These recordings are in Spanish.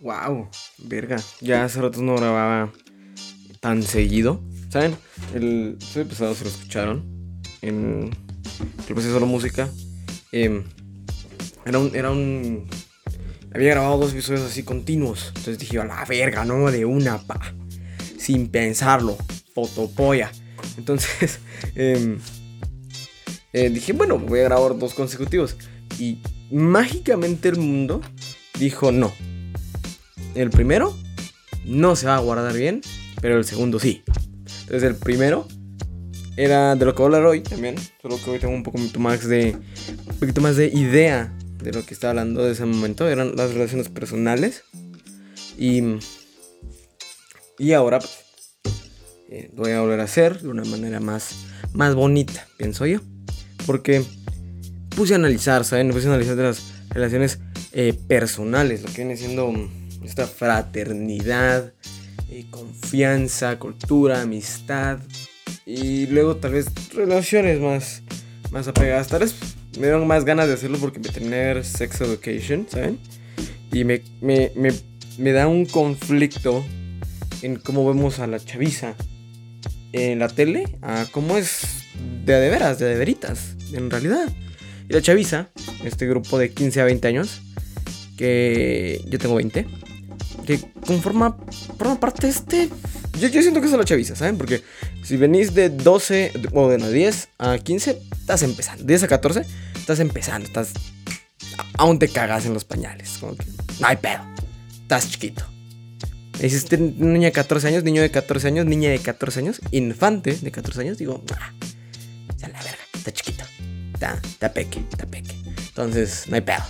Wow, verga. Ya hace rato no grababa tan seguido. ¿Saben? El episodio pasado se lo escucharon. En el proceso de música. Em, era un. Era un. Había grabado dos episodios así continuos. Entonces dije, a la verga, no de una, pa. Sin pensarlo. Fotopolla. Entonces, em, eh, dije, bueno, voy a grabar dos consecutivos. Y mágicamente el mundo dijo no. El primero no se va a guardar bien, pero el segundo sí. Entonces el primero era de lo que voy a hablar hoy también, solo que hoy tengo un poco más de un poquito más de idea de lo que estaba hablando de ese momento, eran las relaciones personales. Y y ahora pues, eh, voy a volver a hacer de una manera más más bonita, pienso yo, porque puse a analizar, ¿saben? Puse a analizar de las relaciones eh, personales, lo que viene siendo esta fraternidad, eh, confianza, cultura, amistad y luego tal vez relaciones más, más apegadas. Tal vez me dieron más ganas de hacerlo porque me tener sex education, ¿saben? Y me, me, me, me da un conflicto en cómo vemos a la chaviza en la tele, a cómo es de de veras, de de veritas, en realidad. Y la chaviza, este grupo de 15 a 20 años, que yo tengo 20, que conforma, forma parte de este... Yo, yo siento que es la chaviza, ¿saben? Porque si venís de 12, o de 10 a 15, estás empezando. 10 a 14, estás empezando, estás... Aún te cagas en los pañales, como que... No hay pedo, estás chiquito. Hiciste niña de 14 años, niño de 14 años, niña de 14 años, infante de 14 años, digo, ah, ya la verga, está chiquito, está, está peque, está peque. Entonces, no hay pedo.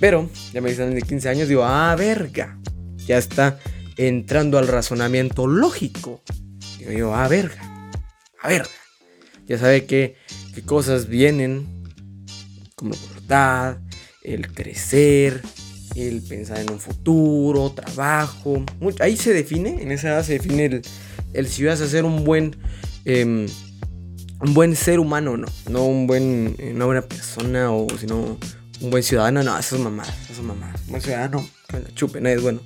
Pero, ya me dicen de 15 años, digo, ah, verga, ya está entrando al razonamiento lógico. Digo yo, ah, verga, a verga. Ya sabe qué, qué cosas vienen, como la el crecer, el pensar en un futuro, trabajo. Ahí se define, en esa edad se define el, el si vas a ser un buen, eh, un buen ser humano no. No un buen, eh, una buena persona o sino un buen ciudadano. No, esas mamadas, esas mamadas. Un buen ciudadano, que chupe, nadie es bueno.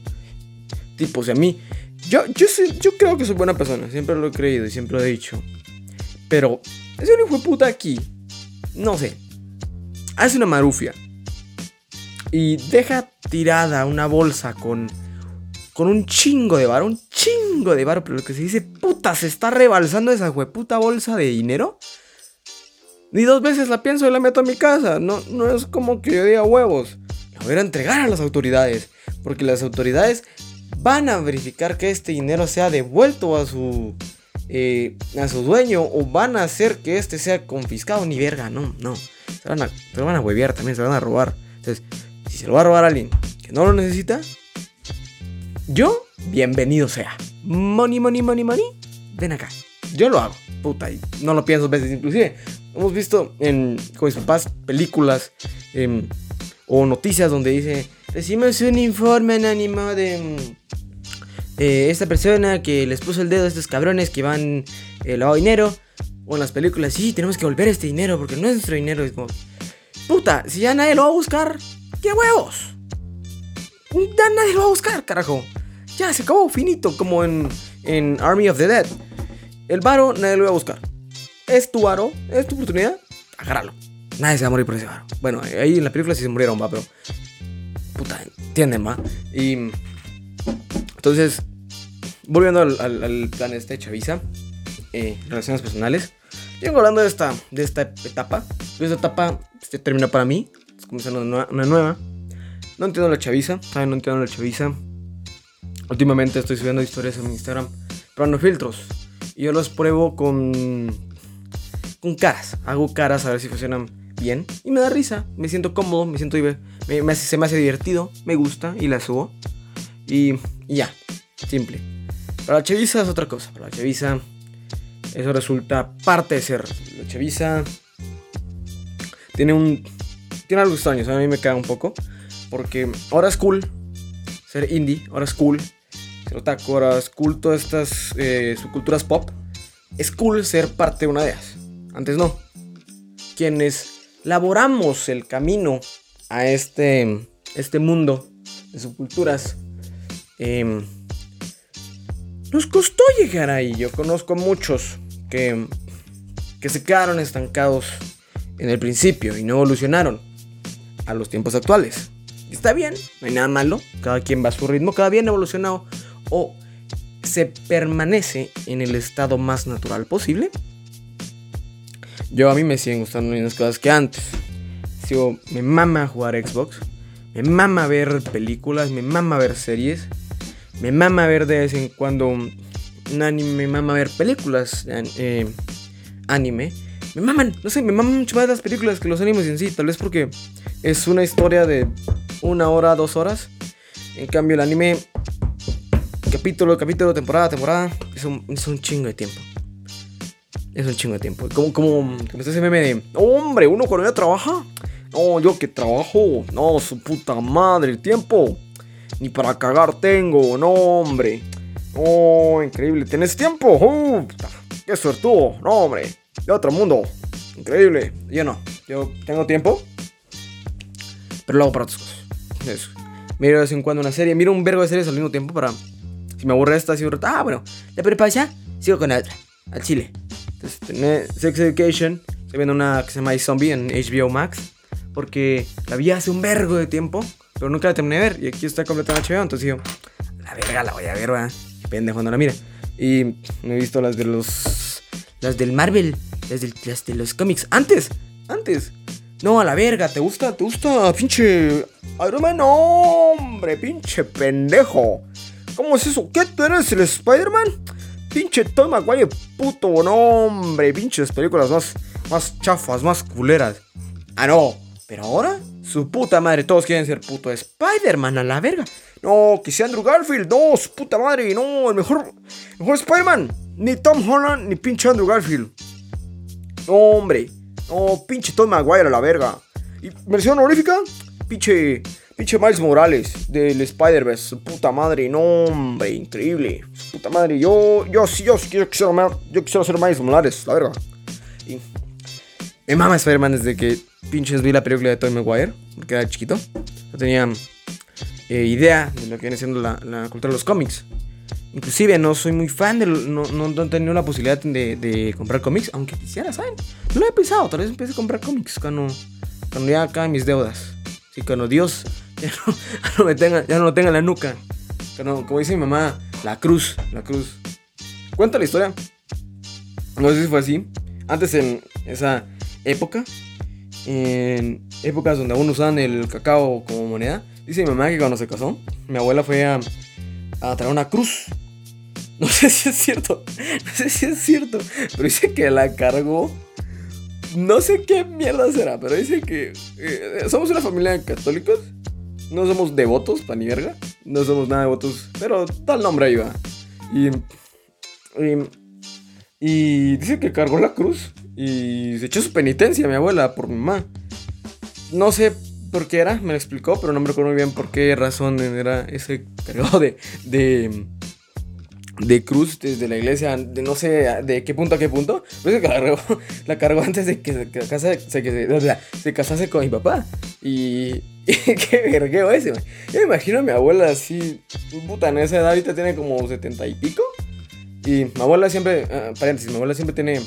Tipo, o sea, a mí, yo, yo, soy, yo creo que soy buena persona, siempre lo he creído y siempre lo he dicho. Pero, ese hijo de puta aquí, no sé, hace una marufia y deja tirada una bolsa con, con un chingo de bar, un chingo de bar, pero lo que se dice, puta, se está rebalsando esa puta bolsa de dinero. Ni dos veces la pienso y la meto a mi casa. No, no es como que yo diga huevos. La voy a entregar a las autoridades. Porque las autoridades van a verificar que este dinero sea devuelto a su, eh, a su dueño. O van a hacer que este sea confiscado. Ni verga, no, no. Se, lo van a huevear también, se van a robar. Entonces, si se lo va a robar a alguien que no lo necesita, yo, bienvenido sea. Money, money, money, money. Ven acá. Yo lo hago. Puta, y no lo pienso veces. Inclusive, hemos visto en, con mis papás películas eh, o noticias donde dice, recibimos un informe anónimo de eh, esta persona que les puso el dedo a estos cabrones que van eh, lavado dinero. O en las películas, sí, tenemos que volver este dinero porque no es nuestro dinero. Es puta, si ya nadie lo va a buscar, ¿qué huevos? Ya nadie lo va a buscar, carajo. Ya se acabó, finito, como en, en Army of the Dead. El varo nadie lo va a buscar. Es tu varo, es tu oportunidad, agárralo. Nadie se va a morir por ese varo. Bueno, ahí en la película sí se murieron, va, pero. Puta, entienden, va. Y. Entonces, volviendo al, al, al plan este, Chavisa, eh, relaciones personales. Llego hablando de esta, de esta etapa. Esta etapa este, termina para mí. Es comenzando una una nueva. No entiendo la chaviza, ¿saben? No entiendo la chaviza. Últimamente estoy subiendo historias en mi Instagram, pero no filtros. Y yo los pruebo con. con caras. Hago caras a ver si funcionan bien. Y me da risa. Me siento cómodo, me siento. Me, me se me hace divertido, me gusta y la subo. Y, ya, simple. Para la chaviza es otra cosa. Para la chaviza, eso resulta parte de ser. La chaviza tiene un. Tiene algo extraño, a mí me caga un poco. Porque ahora es cool ser indie, ahora es cool ser otaku, ahora es cool todas estas eh, subculturas pop. Es cool ser parte de una de ellas. Antes no. Quienes laboramos el camino a este, este mundo de subculturas, Em, nos costó llegar ahí. Yo conozco muchos que, que se quedaron estancados en el principio y no evolucionaron a los tiempos actuales. Está bien, no hay nada malo, cada quien va a su ritmo, cada bien evolucionado o se permanece en el estado más natural posible. Yo a mí me siguen gustando las cosas que antes. Sigo, me mama jugar Xbox, me mama ver películas, me mama ver series, me mama ver de vez en cuando un anime, me mama ver películas eh, anime. Me maman, no sé, me maman mucho más las películas que los animes en sí, tal vez porque es una historia de una hora, dos horas. En cambio, el anime, capítulo, capítulo, temporada, temporada, es un, es un chingo de tiempo. Es un chingo de tiempo. Como, como, como ese meme de, hombre, uno cuando ya trabaja. No, yo que trabajo. No, su puta madre, el tiempo. Ni para cagar tengo, no, hombre. Oh, increíble. ¿Tienes tiempo? Uh, qué suertudo. No, hombre. De otro mundo. Increíble. Yo no. Yo tengo tiempo. Pero lo hago para otras cosas. Eso. Miro de vez en cuando una serie. Miro un vergo de series al mismo tiempo para. Si me aburre esta, si Ah, bueno. Ya pero ya. Sigo con la otra. Al chile. Entonces, tenés Sex Education. Estoy viendo una que se llama Zombie en HBO Max. Porque la vi hace un vergo de tiempo. Pero nunca la terminé de ver. Y aquí está completa en HBO. Entonces yo. La verga la voy a ver, ¿verdad? Qué pendejo no la mira. Y me he visto las de los. Las del Marvel. Las, las de los cómics. Antes. Antes. No, a la verga, ¿te gusta? ¿Te gusta, pinche Iron Man? No, hombre, pinche pendejo. ¿Cómo es eso? ¿Qué? ¿Tú el Spider-Man? Pinche Tom Maguire, puto, no, hombre. Pinches películas más, más chafas, más culeras. Ah, no. Pero ahora, su puta madre, todos quieren ser puto Spider-Man a la verga. No, que sea Andrew Garfield, no, su puta madre, no, el mejor, mejor Spider-Man. Ni Tom Holland, ni pinche Andrew Garfield. No, hombre. No, pinche Tom Maguire a la verga. Y versión honorífica, pinche, pinche Miles Morales del Spider-Verse. Su puta madre, no, hombre, increíble. Su puta madre, yo, yo sí, yo, yo, quisiera, yo quisiera ser Miles Morales, la verga. Y me mama Spider-Man desde que pinches vi la película de Tom Maguire, porque era chiquito. No tenía eh, idea de lo que viene siendo la, cultura de los cómics. Inclusive no soy muy fan de... No, no, no he tenido la posibilidad de, comprar cómics, aunque quisiera, ¿saben? No lo he pensado, tal vez empiece a comprar cómics cuando, cuando ya acaben mis deudas. Sí, cuando Dios ya no, me tenga, ya no lo tenga en la nuca. Cuando, como dice mi mamá, la cruz, la cruz. Cuenta la historia. No sé si fue así. Antes en esa época, en épocas donde aún usaban el cacao como moneda, dice mi mamá que cuando se casó, mi abuela fue a, a traer una cruz No sé si es cierto. No sé si es cierto. Pero dice que la cargó. No sé qué mierda será, pero dice que eh, somos una familia de católicos. No somos devotos, pa' ni verga. No somos nada devotos, pero tal nombre ahí va. Y, y, y, dice que cargó la cruz y se echó su penitencia, mi abuela, por mi mamá. No sé por qué era, me lo explicó, pero no me recuerdo muy bien por qué razón era ese cargado de, de de cruz desde la iglesia, de no sé de qué punto a qué punto. Pues la cargó, la cargó antes de que se, casase, se, se, se casase con mi papá. Y, qué vergueo ese, Yo me imagino a mi abuela así, puta, en esa edad ahorita tiene como setenta y pico. Y mi abuela siempre, uh, paréntesis, mi abuela siempre tiene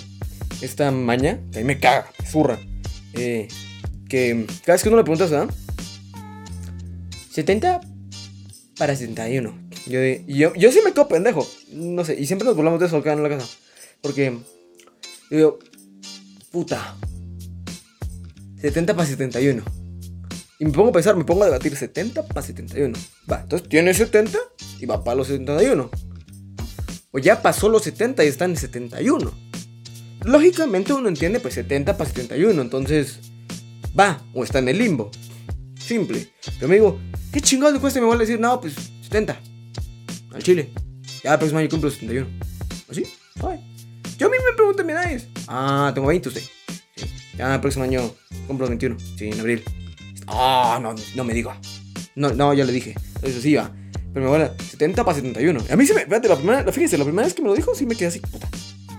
esta maña, que a mí me caga, me zurra. Eh, que cada vez que uno le pregunta, ¿verdad? 70 para 71. Yo, yo, yo sí me quedo pendejo. No sé, y siempre nos burlamos de eso acá en la casa. Porque, yo digo, puta, 70 para 71. Y me pongo a pensar, me pongo a debatir 70 para 71. Va, entonces tiene 70 y va para los 71. O ya pasó los 70 y está en 71. Lógicamente uno entiende pues 70 para 71, entonces va, o está en el limbo. Simple. Pero me digo, ¿qué chingado le cuesta? me voy a decir, no, pues 70 al Chile. Ya el próximo año cumplo 71. ¿Así? Ay. Yo a mí me preguntan mi edad. Ah, tengo 20 usted. Sí. Ya el próximo año cumplo 21. Sí, en abril. Ah, no, no me diga. No, no, ya le dije. Eso sí va. Pero me abuela, 70 para 71. A mí se me. Fíjate, la primera, fíjese, la primera vez que me lo dijo, sí me quedé así.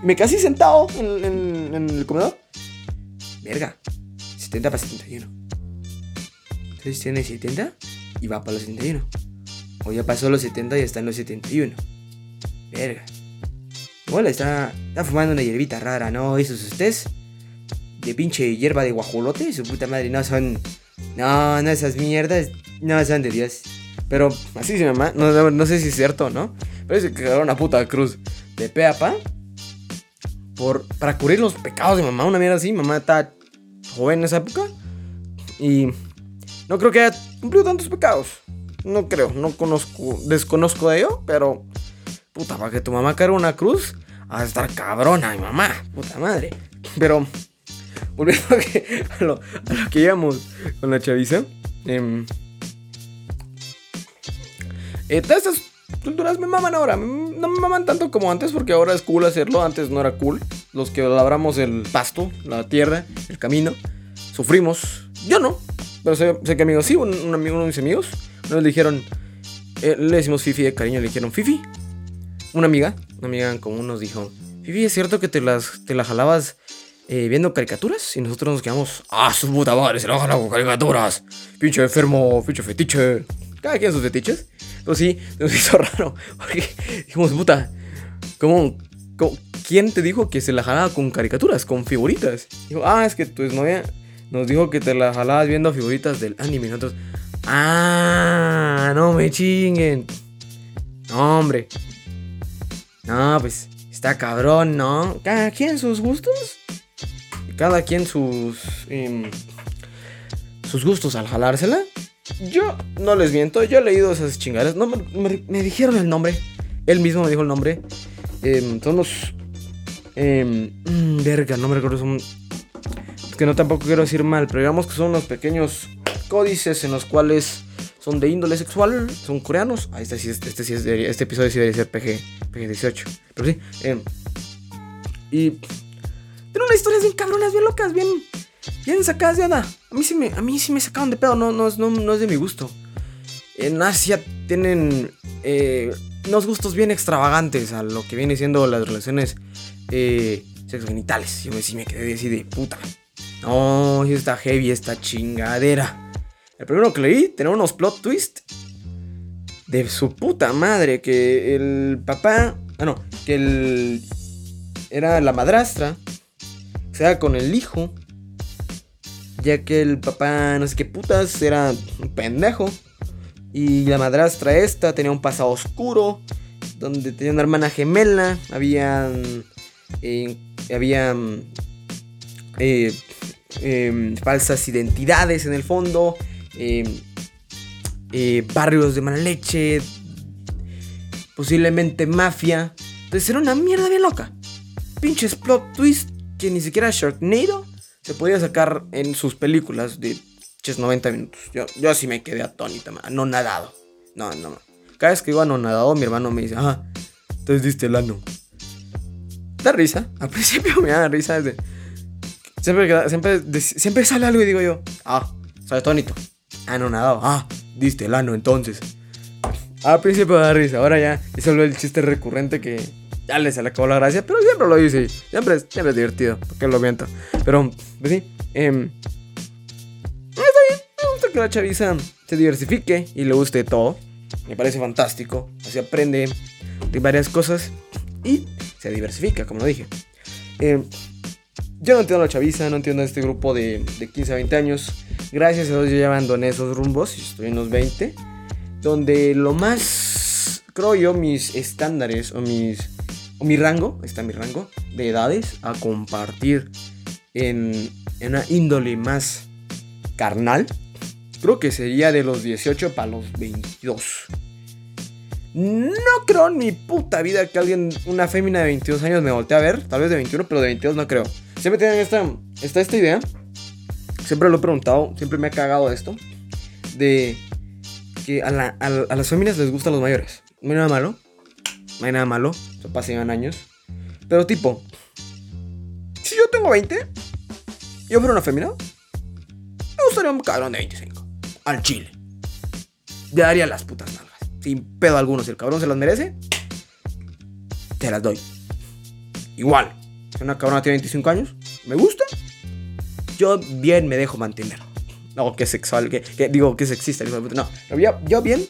Me quedé sentado en, el comedor. Verga. 70 para 71. Entonces tiene 70 y va para los 71. O ya pasó los 70 y está en los 71. Verga. Igual está, está fumando una hierbita rara, ¿no? Esos ustedes. De pinche hierba de guajolote. Su puta madre. No son. No, no esas mierdas. No son de Dios. Pero así se llama. No, sé si es cierto, ¿no? Pero es que una puta cruz de pe a pa. Por, para cubrir los pecados de mamá. Una mierda así. Mamá está joven en esa época. Y no creo que haya cumplido tantos pecados. No creo, no conozco, desconozco de ello, pero puta, para que tu mamá cargue una cruz, a estar cabrona, mi mamá, puta madre. Pero, volviendo a, lo, que íbamos con la chaviza, eh, eh, estas culturas me maman ahora, no me maman tanto como antes, porque ahora es cool hacerlo, antes no era cool. Los que labramos el pasto, la tierra, el camino, sufrimos. Yo no, pero sé, que amigos sí, un, amigo, uno de mis amigos, nos dijeron, eh, le decimos Fifi de cariño, le dijeron Fifi. Una amiga, una amiga en común nos dijo, Fifi, ¿es cierto que te las, te jalabas eh, viendo caricaturas? Y nosotros nos quedamos, ah, su puta madre, se la jala con caricaturas. Pinche enfermo, pinche fetiche. Cada quien sus fetiches. Pero sí, nos hizo raro. Porque dijimos, puta, ¿cómo, quién te dijo que se la jalaba con caricaturas, con figuritas? Dijo, ah, es que tu novia nos dijo que te la jalabas viendo figuritas del anime. Nosotros, ah, no me chinguen. No, hombre. No, pues está cabrón, ¿no? Cada quien sus gustos. Cada quien sus. Em, sus gustos al jalársela. Yo no les miento, yo he leído esas chingadas. No, me, dijeron el nombre. Él mismo me dijo el nombre. Eh, son los. Em, mm, verga, no me recuerdo. Son que no tampoco quiero decir mal, pero digamos que son unos pequeños códices en los cuales son de índole sexual, son coreanos. Ah, este, sí, este, este, este episodio sí debería ser PG, PG-18. Pero sí. Eh, y. Tiene unas historias bien cabronas, bien locas, bien. Bien sacadas de nada. A mí sí me, a mí sí me sacaron de pedo, no, no, no, no es de mi gusto. En Asia tienen eh, unos gustos bien extravagantes a lo que viene siendo las relaciones eh, sexogenitales. Yo me, sí me quedé así de puta. No, está heavy esta chingadera. El primero que leí tenía unos plot twist de su puta madre. Que el papá. Ah, no. Que el. Era la madrastra. O sea, con el hijo. Ya que el papá, no sé qué putas, era un pendejo. Y la madrastra esta tenía un pasado oscuro. Donde tenía una hermana gemela. Habían. Eh, habían. Eh, Em, falsas identidades en el fondo, em, eh, barrios de mala leche, posiblemente mafia. Entonces era una mierda bien loca. Pinches plot twist que ni siquiera Sharknado se podía sacar en sus películas de 90 minutos. Yo, yo así me quedé atónita, no nadado. No, no. Cada vez que iba a no nadado, mi hermano me dice, ah, entonces diste el ano. Da risa. Al principio me da risa desde Siempre, siempre, siempre sale algo y digo yo, ah, soy atónito. Anonadado. Ah, diste el ano entonces. Al principio da risa, ahora ya es solo el chiste recurrente que ya le se le acabó la gracia, pero siempre lo dice. Siempre, siempre es divertido, porque lo miento. Pero, pues sí, eh, está bien. Me gusta que la chaviza se diversifique y le guste todo. Me parece fantástico. Así aprende de varias cosas y se diversifica, como dije. Eh, yo no entiendo la chaviza, no entiendo este grupo de, de 15 a 20 años. Gracias a Dios yo ya abandoné esos rumbos y estoy en los 20. Donde lo más, creo yo, mis estándares o mis mi rango, está mi rango de edades a compartir en, una índole más carnal. Creo que sería de los 18 para los 22. No creo en mi puta vida que alguien, una fémina de 22 años me voltee a ver. Tal vez de 21, pero de 22 no creo. Siempre tienen esta, está esta idea. Siempre lo he preguntado, siempre me ha cagado esto. De que a, las féminas les gustan los mayores. No nada malo. No hay nada malo. Se pasan años. Pero tipo, si yo tengo 20, yo fuera una fémina, me gustaría un cabrón de 25. Al chile. Le daría las putas nalgas. Sin pedo alguno. Si el cabrón se las merece, te las doy. Igual una cabrona tiene 25 años, me gusta, yo bien me dejo mantener. No, que sexual, que, digo que sexista, no, yo, yo bien,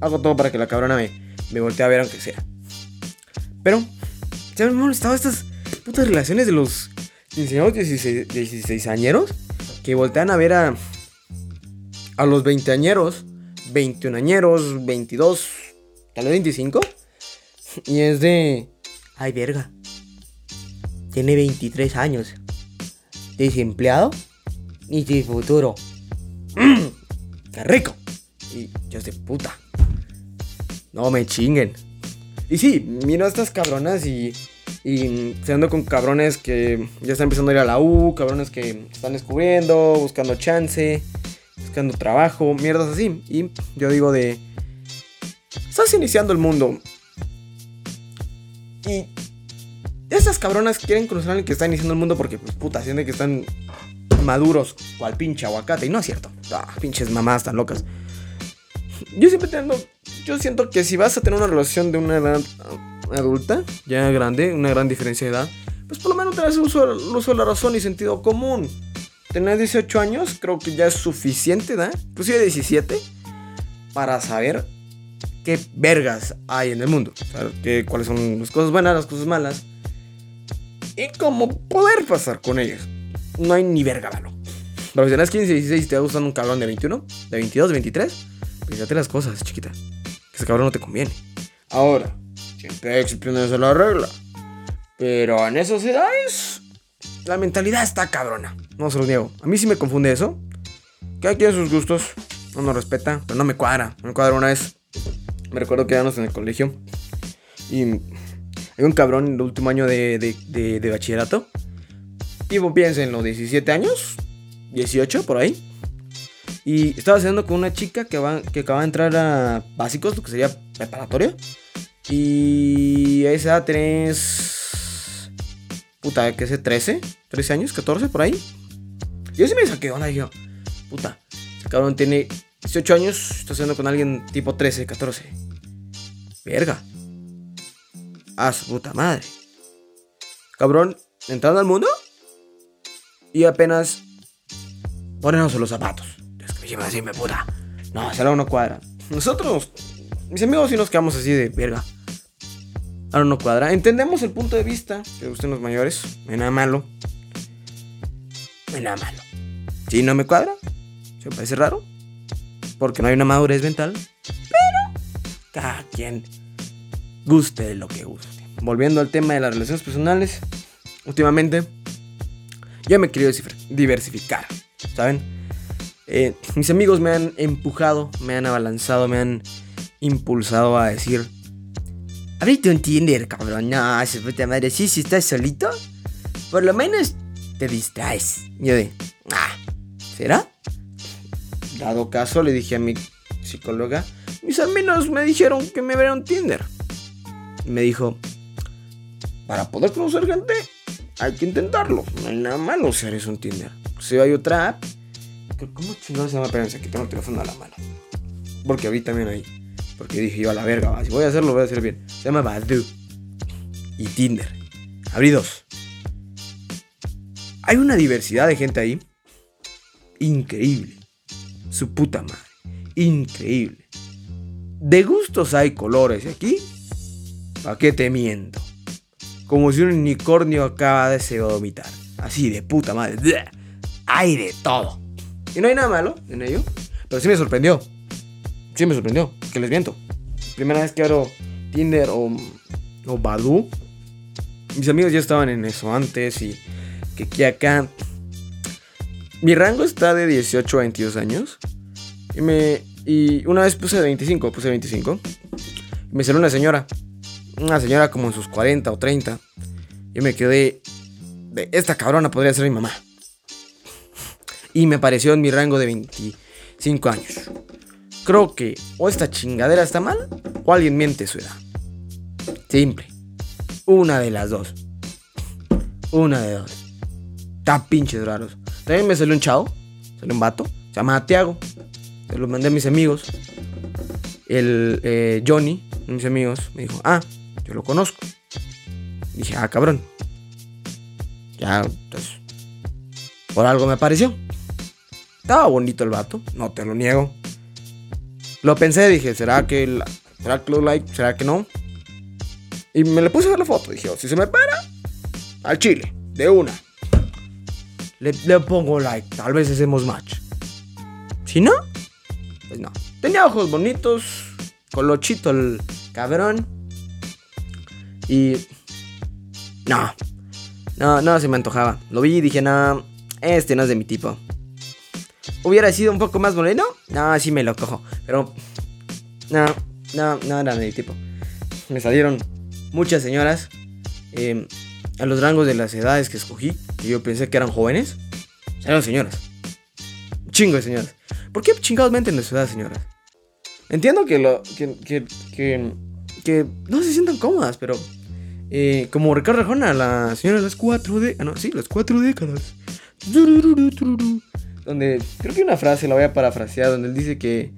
hago todo para que la cabrona me, me voltee a ver aunque sea. Pero, ¿se han molestado estas putas relaciones de los 15 16, 16 añeros? Que voltean a ver a, a los 20 añeros, 21 añeros, 22, tal vez 25. Y es de... Ay, verga. Tiene 23 años. Desempleado y sin futuro. ¡Mmm! ¡Qué rico! Y yo de puta. No me chinguen. Y sí, miro a estas cabronas y. Y se ando con cabrones que ya están empezando a ir a la U, cabrones que están descubriendo, buscando chance, buscando trabajo, mierdas así. Y yo digo de. Estás iniciando el mundo. Y estas cabronas quieren conocer a alguien que está iniciando el mundo porque, pues, puta, sienten que están maduros, cual pinche aguacate. Y no es cierto. Ah, pinches mamás tan locas. Yo siempre tengo. Yo siento que si vas a tener una relación de una edad adulta, ya grande, una gran diferencia de edad, pues por lo menos tenés uso, uso de la razón y sentido común. Tener 18 años creo que ya es suficiente, ¿da? Inclusive 17, para saber qué vergas hay en el mundo. que, cuáles son las cosas buenas, las cosas malas. Y cómo poder pasar con ellas. No hay ni verga malo. Pero si tenés 15, 16 y te va gustando un cabrón de 21, de 22, de 23, fíjate las cosas, chiquita. Que ese cabrón no te conviene. Ahora, siempre a la regla. Pero en esas edades, la mentalidad está cabrona. No se lo niego. A mí sí me confunde eso. Cada quien sus gustos. No nos respeta, pero no me cuadra. Me cuadra una vez. Me recuerdo que íbamos en el colegio. Y hay un cabrón en el último año de, de, de, bachillerato. Tipo, piensen, los 17 años, 18 por ahí. Y estaba haciendo con una chica que, va, que acaba de entrar a básicos, lo que sería preparatoria. Y a esa edad tenés. Puta, ¿qué sé? ¿13? ¿13 años? ¿14 por ahí? Yo sí me saqué onda yo, puta, ese cabrón tiene 18 años, está haciendo con alguien tipo 13, 14. Verga. A su puta madre. Cabrón, entrando al mundo y apenas Ponernos los zapatos. Que así, me puta. No, ese no cuadra. Nosotros, mis amigos, sí nos quedamos así de verga. Ahora no cuadra. Entendemos el punto de vista de ustedes los mayores. No hay nada malo. No hay nada malo. Si no me cuadra, se me parece raro. Porque no hay una madurez mental. Pero cada quien guste de lo que guste. Volviendo al tema de las relaciones personales. Últimamente, ya me he querido diversificar. ¿saben? Eh, mis amigos me han empujado, me han abalanzado, me han impulsado a decir... Abrite un Tinder, cabrón. No, se puta madre. Sí, si estás solito, por lo menos te distraes. Yo de, ah, ¿será? Dado caso, le dije a mi psicóloga, mis amigos me dijeron que me abriera un Tinder. Y me dijo, para poder conocer gente, hay que intentarlo. No hay nada malo si eres un Tinder. Si hay otra app. ¿Cómo chingados se llama? Espérense, aquí tengo el teléfono a la mano. Porque ahí también ahí. Porque dije yo a la verga, si voy a hacerlo, voy a hacer bien. Se llama Badu. Y Tinder. Abrí dos. Hay una diversidad de gente ahí. Increíble. Su puta madre. Increíble. De gustos hay colores. aquí, ¿para qué te miento? Como si un unicornio acaba de se vomitar. Así de puta madre hay de todo. Y no hay nada malo en ello. Pero sí me sorprendió. Sí me sorprendió. Que les miento. Primera vez que abro Tinder o, o Badu. Mis amigos ya estaban en eso antes y que aquí acá. Mi rango está de 18 a 22 años. Y me. Y una vez puse 25, puse 25. Y me salió una señora. Una señora como en sus 40 o 30. Yo me quedé. De esta cabrona podría ser mi mamá y me pareció en mi rango de 25 años. Creo que o esta chingadera está mal o alguien miente su edad. Simple. Una de las dos. Una de dos. Está pinches raros. También me salió un chavo, salió un vato, se llama Tiago. Se lo mandé a mis amigos. El eh, Johnny, mis amigos, me dijo, ah, yo lo conozco. dije, ah, cabrón. Ya, entonces, por algo me pareció. Estaba bonito el vato, no te lo niego. Lo pensé, dije, ¿será que, la, ¿será que lo like? ¿Será que no? Y me le puse a ver la foto. Dije, oh, si se me para, al chile, de una. Le, le pongo like, tal vez hacemos match. Si no, pues no. Tenía ojos bonitos, colochito el cabrón. Y. No. No, no se me antojaba. Lo vi y dije, no, este no es de mi tipo. ¿Hubiera sido un poco más moreno? No, sí me lo cojo. Pero. No, no, no era mi tipo. Me salieron muchas señoras. Eh, a los rangos de las edades que escogí, que yo pensé que eran jóvenes, eran señoras. Chingo de señoras. ¿Por qué chingados menten su edad, señoras? Entiendo que, lo, que, que, que, no se sientan cómodas, pero eh, como Ricardo Arjona, la señora las cuatro de... Ah, no, sí, las cuatro décadas. Donde creo que una frase la voy a parafrasear, donde él dice que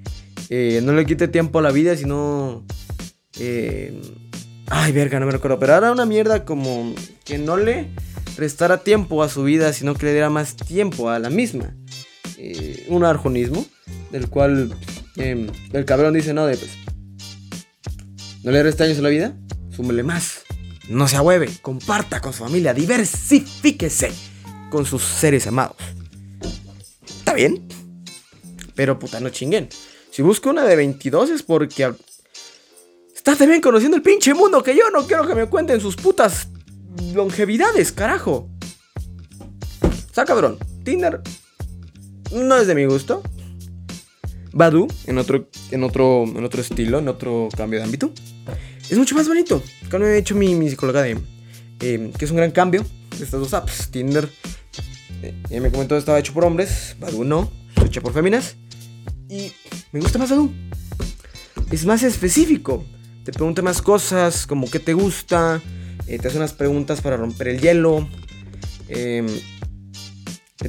eh, no le quite tiempo a la vida, sino... Eh, ay, verga, no me recuerdo. Pero era una mierda como que no le restara tiempo a su vida, sino que le diera más tiempo a la misma. Eh, un arjonismo, del cual eh, el cabrón dice, no, de pues... No le resta años a la vida, súmele más. No se ahueve, comparta con su familia, diversifíquese con sus seres amados. Bien, pero puta, no chinguen. Si busco una de 22 es porque está también conociendo el pinche mundo que yo no quiero que me cuenten sus putas longevidades, carajo. Está cabrón. Tinder no es de mi gusto. Badu, en otro, en otro, en otro estilo, en otro cambio de ámbito, es mucho más bonito. Cuando he hecho mi, mi psicóloga de eh, que es un gran cambio de estas dos apps. Tinder, eh, me comentó estaba hecho por hombres, Badu no, hecho por féminas. Y me gusta más Badu. Es más específico. Te pregunta más cosas, como qué te gusta, eh, te hace unas preguntas para romper el hielo. Eh,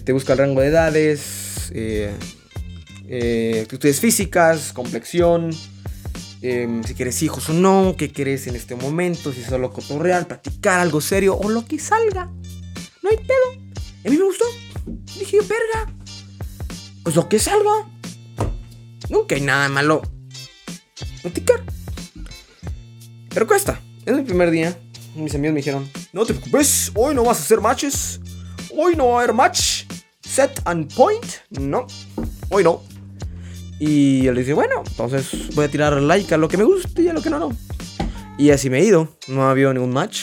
te busca el rango de edades, eh, actitudes físicas, complexión, eh, si quieres hijos o no, qué quieres en este momento, si solo cotorrear, platicar algo serio o lo que salga. No hay pedo. A mí me gustó. Dije, verga. Pues lo que salga. Nunca hay nada malo. Platicar. Pero cuesta. Es mi primer día. Mis amigos me dijeron, no te preocupes, hoy no vas a hacer matches. Hoy no va a haber match. Set and point. No, hoy no. Y yo le dije, bueno, entonces voy a tirar like a lo que me guste y a lo que no, no. Y así me he ido. No ha habido ningún match.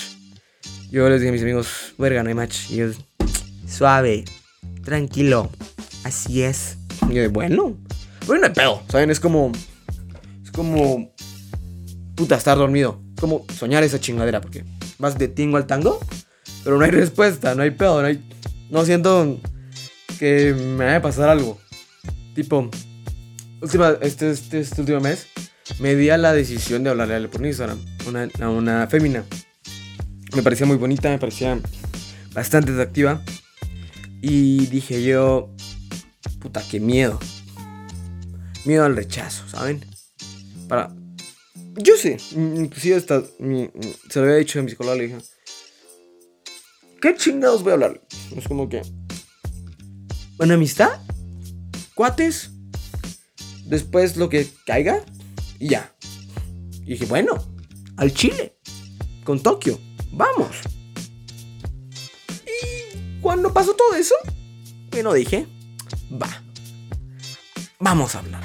Yo les dije a mis amigos, verga, no hay match. Y ellos, suave, tranquilo. Así es. Y yo, bueno, bueno, no hay pedo. ¿Saben? Es como. Es como. Puta, estar dormido. Es como soñar esa chingadera. Porque vas de tingo al tango. Pero no hay respuesta, no hay pedo, no hay. No siento que me vaya a pasar algo. Tipo, última, este, este, este último mes me di a la decisión de hablarle por Instagram. Una, a una fémina. Me parecía muy bonita, me parecía bastante atractiva. Y dije yo, puta, qué miedo. Miedo al rechazo, ¿saben? Para... Yo sé, inclusive hasta se lo había dicho a mi psicóloga, le dije, ¿qué chingados voy a hablar? Es como que, ¿una amistad? ¿Cuates? Después lo que caiga y ya. Y dije, bueno, al Chile, con Tokio, vamos. Cuando pasó todo eso, bueno, dije, va, vamos a hablar.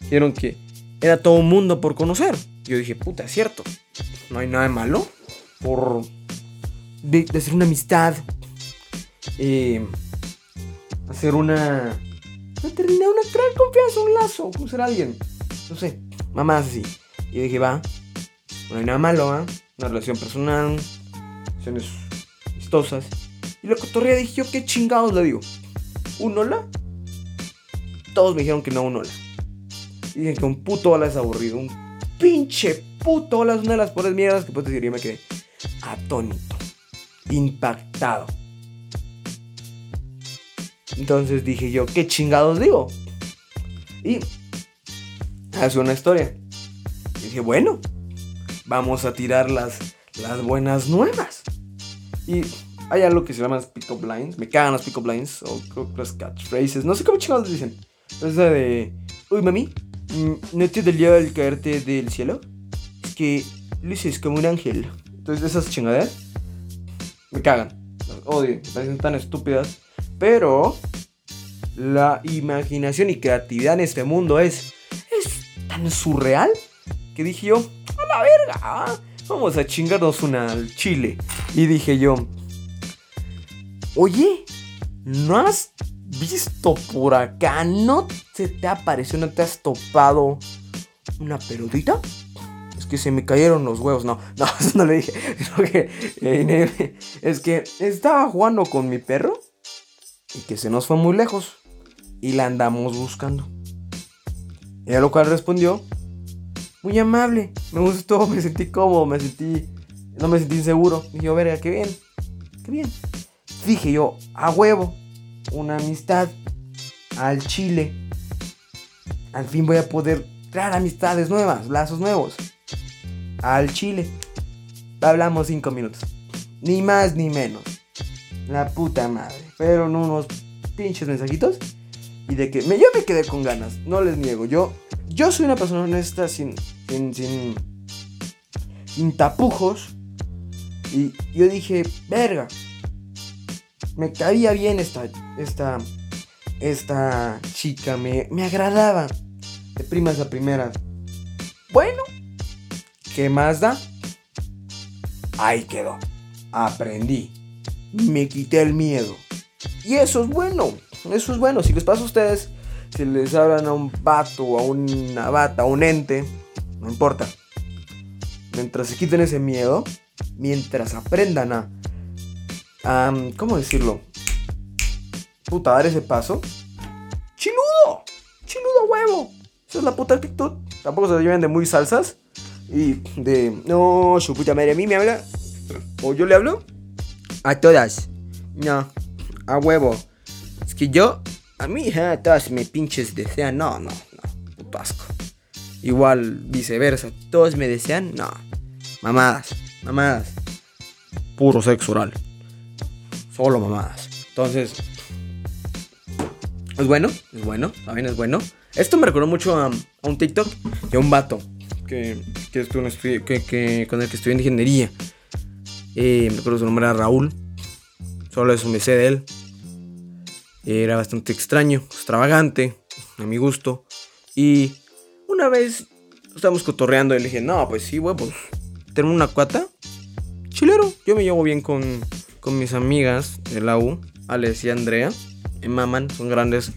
Dijeron que era todo un mundo por conocer. Yo dije, puta, es cierto, no hay nada malo por hacer una amistad, eh, hacer una terminar una crear confianza, un lazo, conocer a alguien. No sé, mamás así. Y yo dije, va, no hay nada malo, ¿ah? Una relación personal, relaciones amistosas. Y la cotorrea dije yo, ¿qué chingados le digo? ¿Un hola? Todos me dijeron que no, un hola. Y dije que un puto hola es aburrido. Un pinche puto hola es una de las peores mierdas que puedes decir. Y me quedé atónito, impactado. Entonces dije yo, ¿qué chingados digo? Y hace una historia. Y dije, bueno, vamos a tirar las, las buenas nuevas. Y hay algo que se llama pick-up lines. Me cagan las pick-up lines o las catchphrases. No sé cómo chingados dicen. Pero esa de, uy, mami, mm, ¿no te dolió el caerte del cielo? Es que luces como un ángel. Entonces esas chingaderas me cagan. Las odio, me parecen tan estúpidas. Pero la imaginación y creatividad en este mundo es, es tan surreal que dije yo, a la verga, ah, vamos a chingarnos una al chile. Y dije yo, oye, ¿no has visto por acá? ¿No se te apareció, no te has topado una pelotita? Es que se me cayeron los huevos. No, no, eso no le dije. eh, es que estaba jugando con mi perro y que se nos fue muy lejos y la andamos buscando. Y a lo cual respondió, muy amable, me gustó, me sentí cómodo, me sentí, no me sentí inseguro. Dije, verga, qué bien, qué bien. Dije yo, a huevo, una amistad al chile. Al fin voy a poder crear amistades nuevas, lazos nuevos. Al chile. Hablamos cinco minutos. Ni más ni menos. La puta madre. Fueron unos pinches mensajitos. Y de que yo me quedé con ganas. No les niego. Yo, yo soy una persona honesta sin, sin, sin, sin tapujos. Y yo dije, verga, me caía bien esta, esta, esta chica, me, me agradaba. De primas a primeras. Bueno, ¿qué más da? Ahí quedó. Aprendí. Me quité el miedo. Y eso es bueno. Eso es bueno. Si les pasa a ustedes, si les hablan a un vato, a una bata, a un ente, no importa. Mientras se quiten ese miedo, mientras aprendan a ¿cómo decirlo? Puta, dar ese paso. ¡Chiludo! ¡Chiludo huevo! Esa es la puta actitud. Tampoco se lleven de muy salsas. Y de, no, su puta madre a mí me habla. O yo le hablo. A todas. No, a huevo. Es que yo, a mí, a todas me pinches desean. No, no, no. Puto. Igual viceversa. Todos me desean. No. Mamadas. Mamadas. Puro sexo oral. Solo mamadas. Entonces, es bueno, es bueno, también es bueno. Esto me recordó mucho a, un TikTok de un vato que, que, que, con el que estudié ingeniería. Eh, me acuerdo su nombre era Raúl. Solo eso me sé de él. Era bastante extraño, extravagante, a mi gusto. Y una vez estábamos cotorreando y le dije, no, pues sí, güey, pues tengo una cuata. Chilero, yo me llevo bien con, con mis amigas de la U, Alex y Andrea. Me maman, son grandes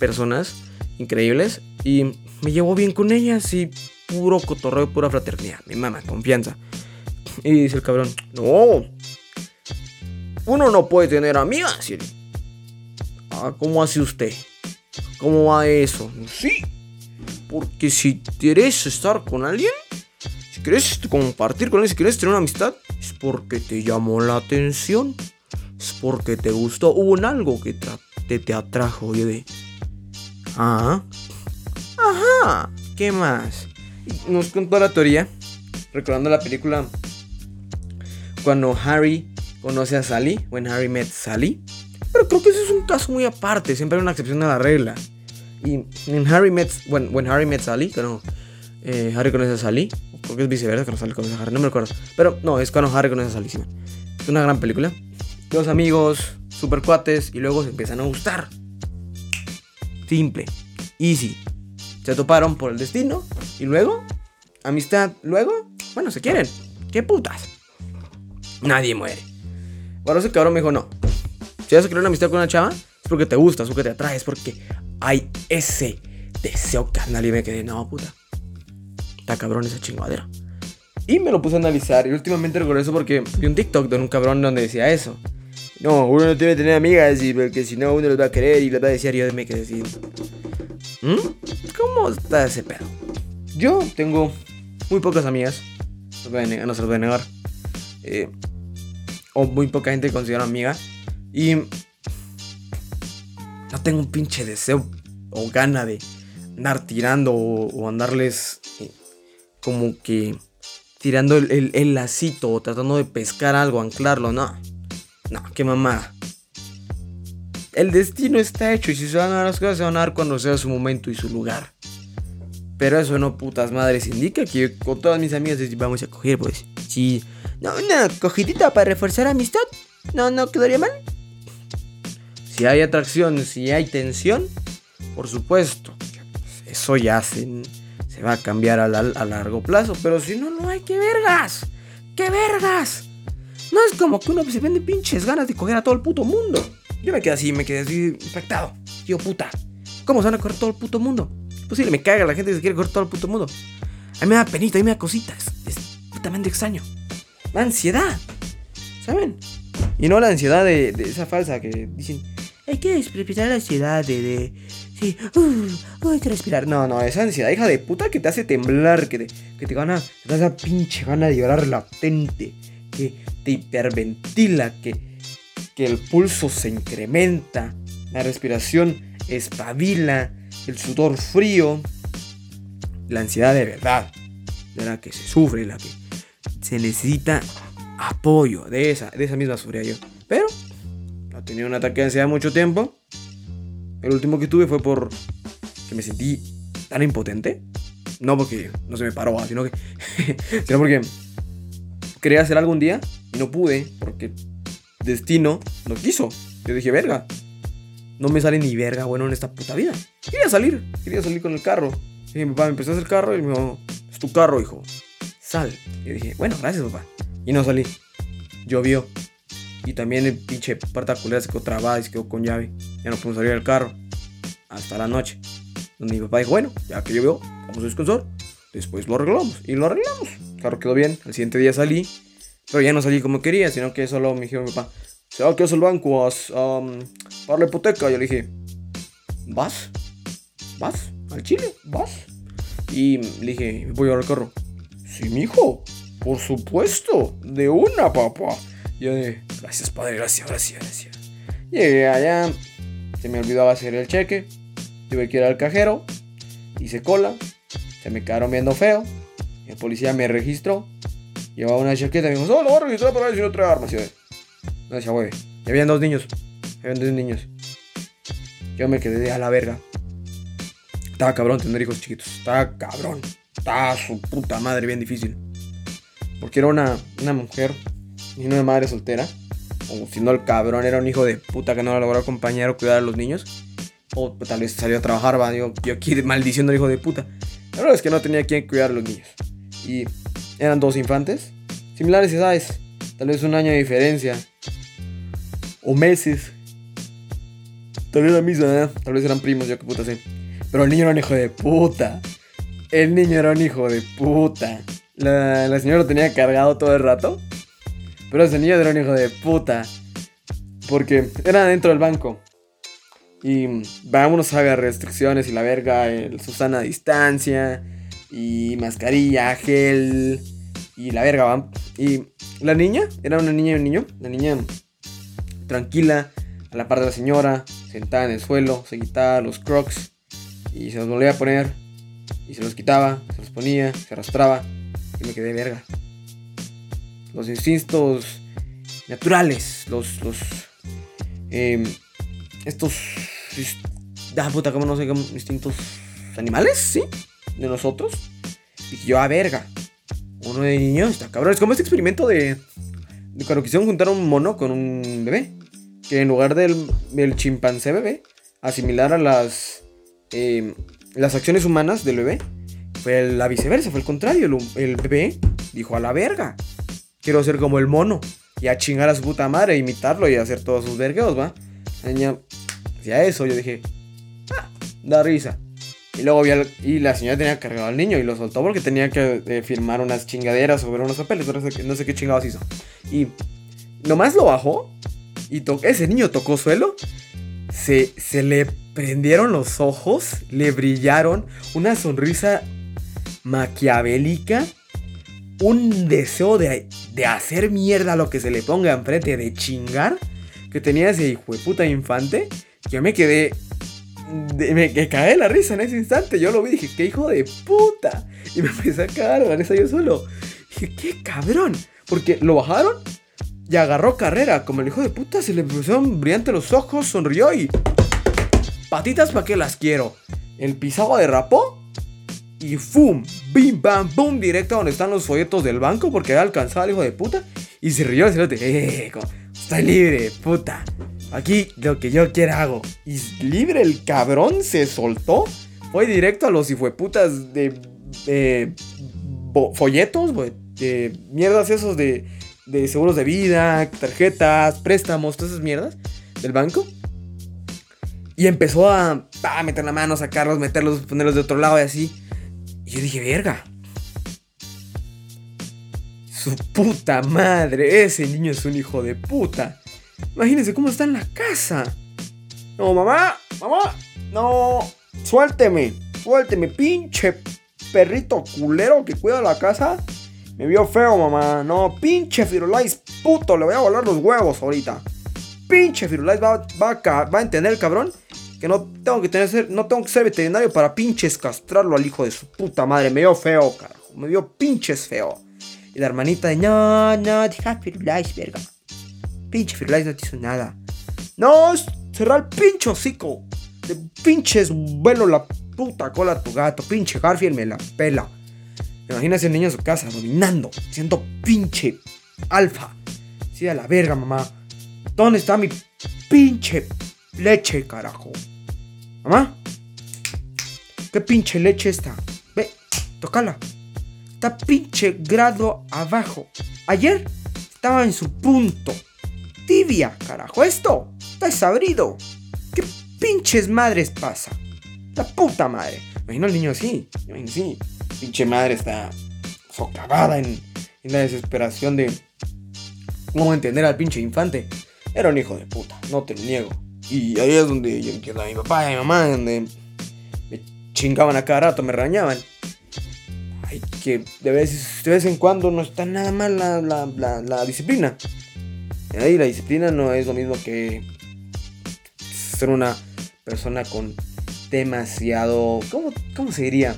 personas, increíbles. Y me llevo bien con ellas y puro cotorreo, pura fraternidad. Mi mamá, confianza. Y dice el cabrón, no. Uno no puede tener amigas. Ah, ¿cómo hace usted? ¿Cómo va eso? Sí. Porque si quieres estar con alguien, si quieres compartir con alguien, si quieres tener una amistad, es porque te llamó la atención. Es porque te gustó. Hubo algo que te, te atrajo. Yo de. Ah. Ajá. ¿Qué más? nos contó la teoría. Recordando la película. Cuando Harry conoce a Sally. When Harry met Sally. Pero creo que ese es un caso muy aparte. Siempre hay una excepción a la regla. Y en Harry met. When, when Harry met Sally. Cuando eh, Harry conoce a Sally creo que es viceversa, cuando sale con Harry, no me acuerdo. Pero no, es cuando Harry conoce a Sally, Es una gran película. Dos amigos, super cuates, y luego se empiezan a gustar. Simple, easy. Se toparon por el destino, y luego, amistad, luego, bueno, se quieren. ¿Qué putas? Nadie muere. Bueno, ese cabrón me dijo, no. Si vas a crear una amistad con una chava, es porque te gusta, es porque te atrae, es porque hay ese deseo carnal. Y me quedé, no, puta. Está cabrón esa chingadera. Y me lo puse a analizar. Y últimamente recuerdo eso porque vi un TikTok de un cabrón donde decía eso. No, uno no debe tener amigas y porque si no uno los va a querer y les va a decir. Yo me quedé decir. ¿Mm? ¿Cómo está ese pedo? Yo tengo muy pocas amigas. No, se los voy a negar. Eh, o muy poca gente que considero amiga. Y no tengo un pinche deseo o gana de andar tirando o andarles como que tirando el, lacito o tratando de pescar algo, anclarlo, no. No, qué mamada. El destino está hecho y si se van a dar las cosas, se van a dar cuando sea su momento y su lugar. Pero eso no putas madres indica que con todas mis amigas vamos a coger, pues. Sí. No, una cogidita para reforzar amistad. No, no quedaría mal. Si hay atracción, si hay tensión, por supuesto. Eso ya se, se va a cambiar a, a largo plazo. Pero si no, no hay que vergas. ¡Qué vergas! No es como que uno se vende pinches ganas de coger a todo el puto mundo. Yo me quedé así, me quedé así impactado. Yo, puta. ¿Cómo se van a coger todo el puto mundo? Posible, me caga la gente que se quiere coger todo el puto mundo. A mí me da penita, a mí me da cositas. Es, putamente extraño. Me ansiedad. ¿Saben? Y no la ansiedad de, esa falsa que dicen, hay que respirar la ansiedad de, de sí, uh, que respirar. No, no, esa ansiedad, hija de puta, que te hace temblar, que te, que te gana, te da esa pinche gana de llorar latente, que te hiperventila, que, que el pulso se incrementa, la respiración espabila, el sudor frío, la ansiedad de verdad, de la que se sufre, la que se necesita apoyo, de esa, de esa misma sufría yo. Pero no tenía un ataque de ansiedad mucho tiempo. El último que tuve fue por que me sentí tan impotente. No porque no se me paró, sino que sino porque quería hacer algún día y no pude porque destino no quiso. Yo dije, verga, no me sale ni verga bueno en esta puta vida. Quería salir, quería salir con el carro. Y mi papá me empezó a hacer el carro y me dijo, es tu carro, hijo. Sal. Y dije, bueno, gracias, papá. Y no salí. Llovió. Y también el pinche puerta culera se quedó trabada y se quedó con llave. Ya no pudo salir del carro. Hasta la noche. Donde mi papá dijo, bueno, ya que llovió, vamos a descansar. Después lo arreglamos. Y lo arreglamos. El carro quedó bien. Al siguiente día salí. Pero ya no salí como quería, sino que solo me dijeron mi papá, se va que es el banco a um, para la hipoteca. Yo le dije, ¿vas? ¿Vas? ¿Al Chile? ¿Vas? Y le dije, voy a el carro. Sí, mijo. Por supuesto, de una, papá. Yo dije, gracias, padre, gracias, gracias, gracias. Llegué allá, se me olvidaba hacer el cheque. Tuve que ir al cajero, hice cola, se me quedaron viendo feo. El policía me registró, llevaba una chaqueta y me dijo, no, lo voy a registrar para ver si no trae armas. Y no decía, güey, ya habían dos niños, habían dos niños. Yo me quedé a la verga. Estaba cabrón tener hijos chiquitos, estaba cabrón. Estaba su puta madre bien difícil. Porque era una, una mujer y una madre soltera. O si no, el cabrón era un hijo de puta que no logró acompañar o cuidar a los niños. O tal vez salió a trabajar, va. Yo, yo aquí maldiciendo al hijo de puta. La es que no tenía quien cuidar a los niños. Y eran dos infantes. Similares edades. Tal vez un año de diferencia. O meses. Tal vez la misma edad. Tal vez eran primos, yo qué puta sé. Pero el niño era un hijo de puta. El niño era un hijo de puta. La, la señora lo tenía cargado todo el rato. Pero ese niño era un hijo de puta. Porque era dentro del banco. Y vámonos a restricciones y la verga, el Susana a distancia. Y mascarilla, gel. Y la verga, va. Y la niña, era una niña y un niño. La niña tranquila, a la par de la señora, sentada en el suelo, se quitaba los crocs. Y se los volvía a poner. Y se los quitaba, se los ponía, se arrastraba. Y me quedé verga. Los instintos naturales, los. los eh, estos. Ah, puta, como no sé, instintos animales, ¿sí? De nosotros. Dije yo, a verga. Uno de niño está cabrón. Es como este experimento de, cuando quisieron juntar un mono con un bebé. Que en lugar del, del chimpancé bebé, asimilar a las. Eh, las acciones humanas del bebé, fue la viceversa, fue el contrario. El, bebé dijo a la verga. Quiero ser como el mono. Y a chingar a su puta madre, imitarlo y hacer todos sus vergueos, ¿va? La niña hacía eso. Yo dije, ah, da risa. Y luego vi al, y la señora tenía cargado al niño y lo soltó porque tenía que eh, firmar unas chingaderas sobre unos papeles. No sé, no sé qué chingados hizo. Y nomás lo bajó y ese niño tocó suelo. Se, se le prendieron los ojos, le brillaron una sonrisa maquiavélica, un deseo de, de hacer mierda lo que se le ponga enfrente, de chingar, que tenía ese hijo de puta infante, que me quedé de, me, me cagué la risa en ese instante. Yo lo vi y dije, qué hijo de puta. Y me empecé a cagar la risa yo solo. dije, qué cabrón. Porque lo bajaron y agarró carrera. Como el hijo de puta se le pusieron brillantes los ojos, sonrió y. Patitas para que las quiero. El pisado derrapó y ¡fum! ¡Bim, bam, boom! Directo a donde están los folletos del banco porque había alcanzado al hijo de puta. Y se rió el cerote. ¡Eh! Estoy libre, puta. Aquí lo que yo quiera hago. Y libre el cabrón se soltó. Fue directo a los hijueputas de. de bo- folletos, güey. De mierdas esos de. de seguros de vida, tarjetas, préstamos, todas esas mierdas del banco. Y empezó a meter la mano, sacarlos, meterlos, ponerlos de otro lado y así. Y yo dije, verga. Su puta madre, ese niño es un hijo de puta. Imagínense cómo está en la casa. No, mamá, mamá, no, suélteme, suélteme, pinche perrito culero que cuida la casa. Me vio feo, mamá. No, pinche Firulais, puto, le voy a volar los huevos ahorita. Pinche Firulais va, va, va a entender cabrón que no tengo que tener no tengo que ser veterinario para pinches castrarlo al hijo de su puta madre. Me vio feo, carajo. Me vio pinches feo. Y la hermanita de no, no, deja Firulais, verga. Pinche Firulais no te hizo nada. No, cerrar el pinche hocico. De pinches vuelo la puta cola a tu gato. Pinche Garfield me la pela. Imagínate el niño en su casa, dominando, siendo pinche alfa. Sí, a la verga, mamá. ¿Dónde está mi pinche leche, carajo? ¿Mamá? ¿Qué pinche leche está? Ve, tócala. Está pinche grado abajo. Ayer estaba en su punto. Tibia, carajo. Esto está desabrido. ¿Qué pinches madres pasa? La puta madre. Imagino al niño así. Imagino así. Pinche madre está socavada en, en la desesperación de cómo entender al pinche infante. Era un hijo de puta, no te lo niego. Y ahí es donde yo entiendo a mi papá y a mi mamá, donde me chingaban a cada rato, me rañaban. Ay, que de vez, de vez en cuando no está nada mal la, disciplina. Y ahí la disciplina no es lo mismo que ser una persona con demasiado... ¿Cómo, cómo se diría?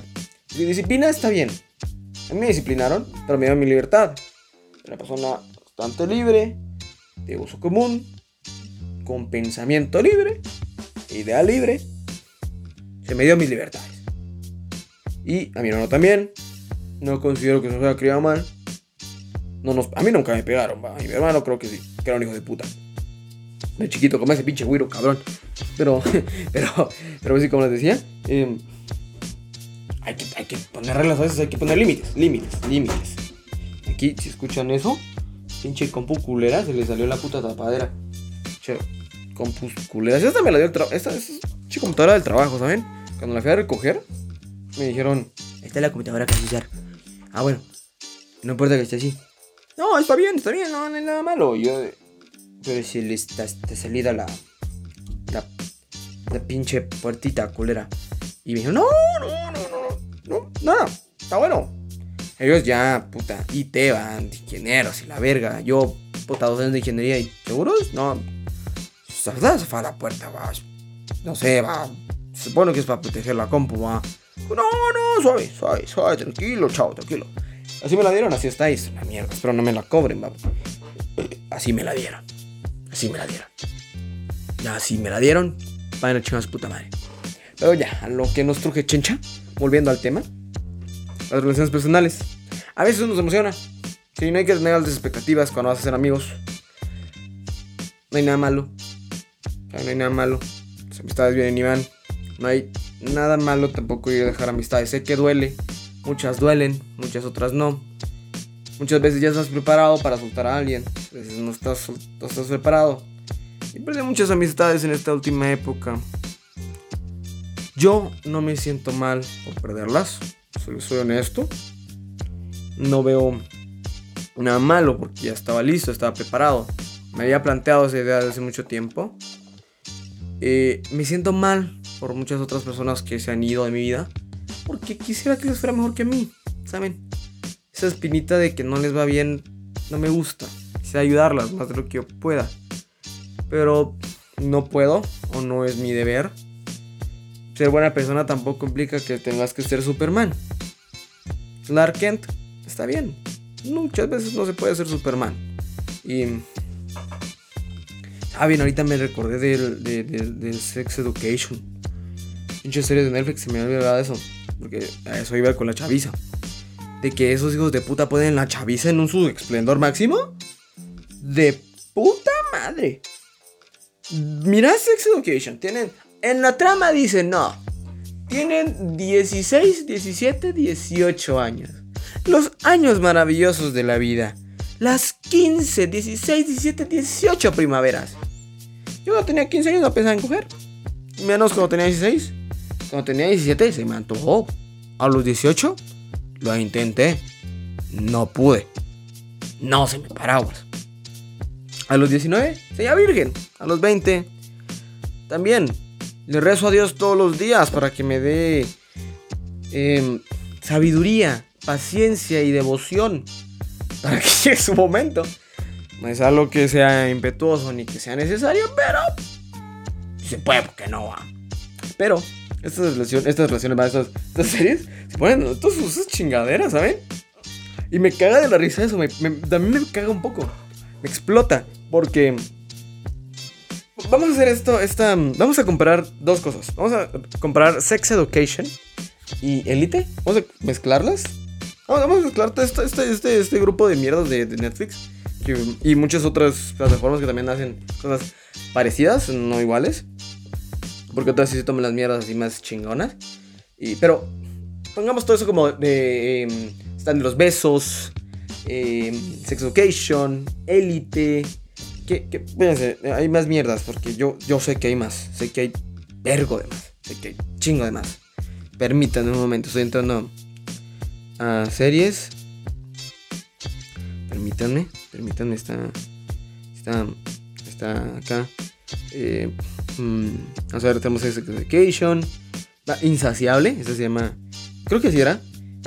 Mi disciplina está bien. A mí me disciplinaron, pero me dieron mi libertad. Una persona bastante libre, de uso común, con pensamiento libre, idea libre. Se me dio mis libertades. Y a mi hermano también. No considero que se nos haya criado mal. No nos, a mí nunca me pegaron. A mi hermano creo que sí, que era un hijo de puta. De chiquito, como ese pinche güiro, cabrón. Pero, pero, pero sí, como les decía, eh, hay, que, hay que poner reglas a veces, hay que poner límites, límites, límites. Aquí, si escuchan eso, pinche compu culera, se le salió la puta tapadera. Che, compus culeras. Esta me la dio el trabajo. Esta es pinche computadora del trabajo, ¿saben? Cuando la fui a recoger, me dijeron: Esta es la computadora que vas a. Ah, bueno, no importa que esté así. No, está bien, está bien, no, no hay nada malo. Y yo, pero si le está, está salida la, la, la pinche puertita culera. Y me dijeron: No, no, no, no, no, no, está bueno. Ellos ya, puta, IT van, ingenieros y la verga. Yo, puta, dos años de ingeniería y seguros, no. Se se fue a la puerta, va. No sé, va. Se supone que es para proteger la compu, va. No, no, suave, suave, suave, tranquilo, chao, tranquilo. Así me la dieron, así está, es una mierda. Espero no me la cobren, va. Así me la dieron. Así me la dieron. Así me la dieron. Vayan a chingar puta madre. Pero ya, a lo que nos truje chencha, volviendo al tema. Las relaciones personales. A veces nos emociona. Sí, no hay que tener altas expectativas cuando vas a ser amigos. No hay nada malo. No hay nada malo. Las amistades vienen y van. No hay nada malo tampoco ir a dejar amistades. Sé que duele. Muchas duelen, muchas otras no. Muchas veces ya estás preparado para soltar a alguien. A veces no estás, preparado. Y perdí muchas amistades en esta última época. Yo no me siento mal por perderlas. Soy honesto. No veo nada malo porque ya estaba listo, estaba preparado. Me había planteado esa idea desde hace mucho tiempo. Eh, me siento mal por muchas otras personas que se han ido de mi vida. Porque quisiera que les fuera mejor que a mí. ¿Saben? Esa espinita de que no les va bien no me gusta. Quisiera ayudarlas más de lo que yo pueda. Pero no puedo o no es mi deber. Ser buena persona tampoco implica que tengas que ser Superman. Clark Kent está bien. Muchas veces no se puede ser Superman. Y. Ah, bien, ahorita me recordé del, de- Sex Education. Pinche serie de Netflix, se me había olvidado eso. porque a eso iba con la chaviza. De que esos hijos de puta pueden la chaviza en un su esplendor máximo. De puta madre. Mira Sex Education. Tienen. En la trama dicen no. Tienen 16, 17, 18 años. Los años maravillosos de la vida. Las 15, 16, 17, 18 primaveras. Yo cuando tenía 15 años no pensaba en coger. Menos cuando tenía 16. Cuando tenía 17 se me antojó. A los 18 lo intenté. No pude. No se me paraba. A los 19 sería virgen. A los 20 también. Le rezo a Dios todos los días para que me dé em, sabiduría, paciencia y devoción. Para que llegue su momento. No es algo que sea impetuoso ni que sea necesario, pero se puede porque no va. Pero estas relaciones, estas relaciones, estas, estas series, se ponen todas sus chingaderas, ¿saben? Y me caga de la risa eso, me, también me caga un poco. Me explota, porque... Vamos a hacer esto, esta... Vamos a comparar dos cosas. Vamos a comparar Sex Education y Elite. Vamos a mezclarlas. Vamos a mezclar este, este, este, este grupo de mierdas de Netflix. Y muchas otras plataformas que también hacen cosas parecidas, no iguales. Porque otras sí se toman las mierdas así más chingonas. Y, pero pongamos todo eso como de... Em, están los besos, eh, Sex Education, Elite. Que, que, hay más mierdas porque yo, yo sé que hay más. Sé que hay vergo de más. Sé que hay chingo de más. Permítanme un momento, estoy entrando a series. Permítanme, permítanme, está. Está. Está acá. Eh, Mm, vamos a ver, tenemos Sex Education. Insaciable, ese se llama. Creo que sí era.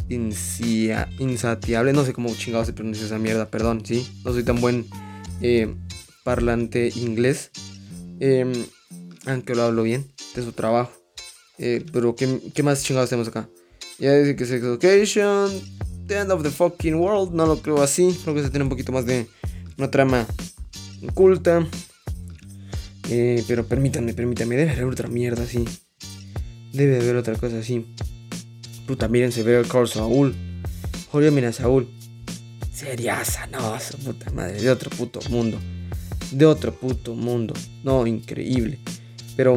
insatiable, no sé cómo chingado se pronuncia esa mierda, perdón, sí. No soy tan buen eh, parlante inglés. Em, aunque lo hablo bien, de su trabajo. Eh, pero, ¿qué, ¿qué, más chingados tenemos acá? Ya dice que Sex Education. The End of the Fucking World. No lo creo así. Creo que se tiene un poquito más de una trama oculta. Eh, pero permítanme, permítanme, debe haber otra mierda así. Debe haber otra cosa así. Puta, miren, se ve el Call Saúl. Joder, mira, Saúl. Sería no, puta madre, de otro puto mundo. De otro puto mundo. No, increíble. Pero,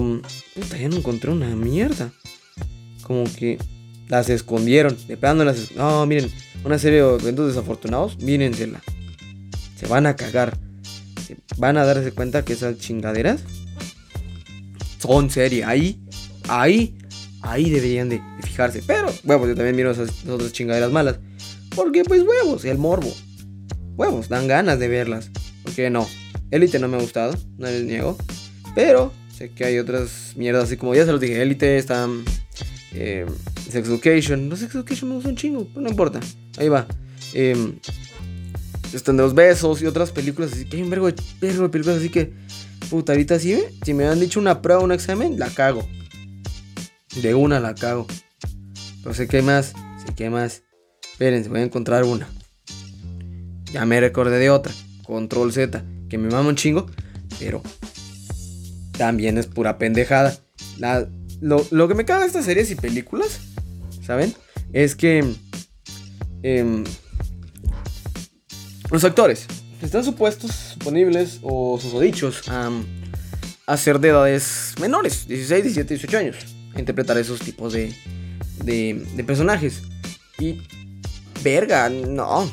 puta, ya no encontré una mierda. Como que las escondieron. De plano las. No, miren, una serie de eventos desafortunados. Mírensela. Se van a cagar van a darse cuenta que esas chingaderas son serias. Ahí, ahí, ahí deberían de, fijarse. Pero, huevos, yo también miro esas, otras chingaderas malas. Porque, pues, huevos, el morbo. Huevos, dan ganas de verlas. Porque no, Elite no me ha gustado, no les niego. Pero sé que hay otras mierdas, así como ya se los dije. Elite está. Eh, Sex Education. No, Sex Education me gusta un chingo, pero no importa. Ahí va. Eh, están de los besos y otras películas. Así que hay un vergo de, películas así que, puta, ahorita sí, si me han dicho una prueba, un examen, la cago. De una la cago. Pero sé que hay más, sé que más. Espérense, voy a encontrar una. Ya me recordé de otra. Control Z, que me mama un chingo, pero también es pura pendejada. lo, que me caga de estas series y películas, ¿saben? Es que eh, los actores están supuestos, disponibles o susodichos a, a ser de edades menores, 16, 17, 18 años, a interpretar esos tipos de, de, personajes. Y, verga, no.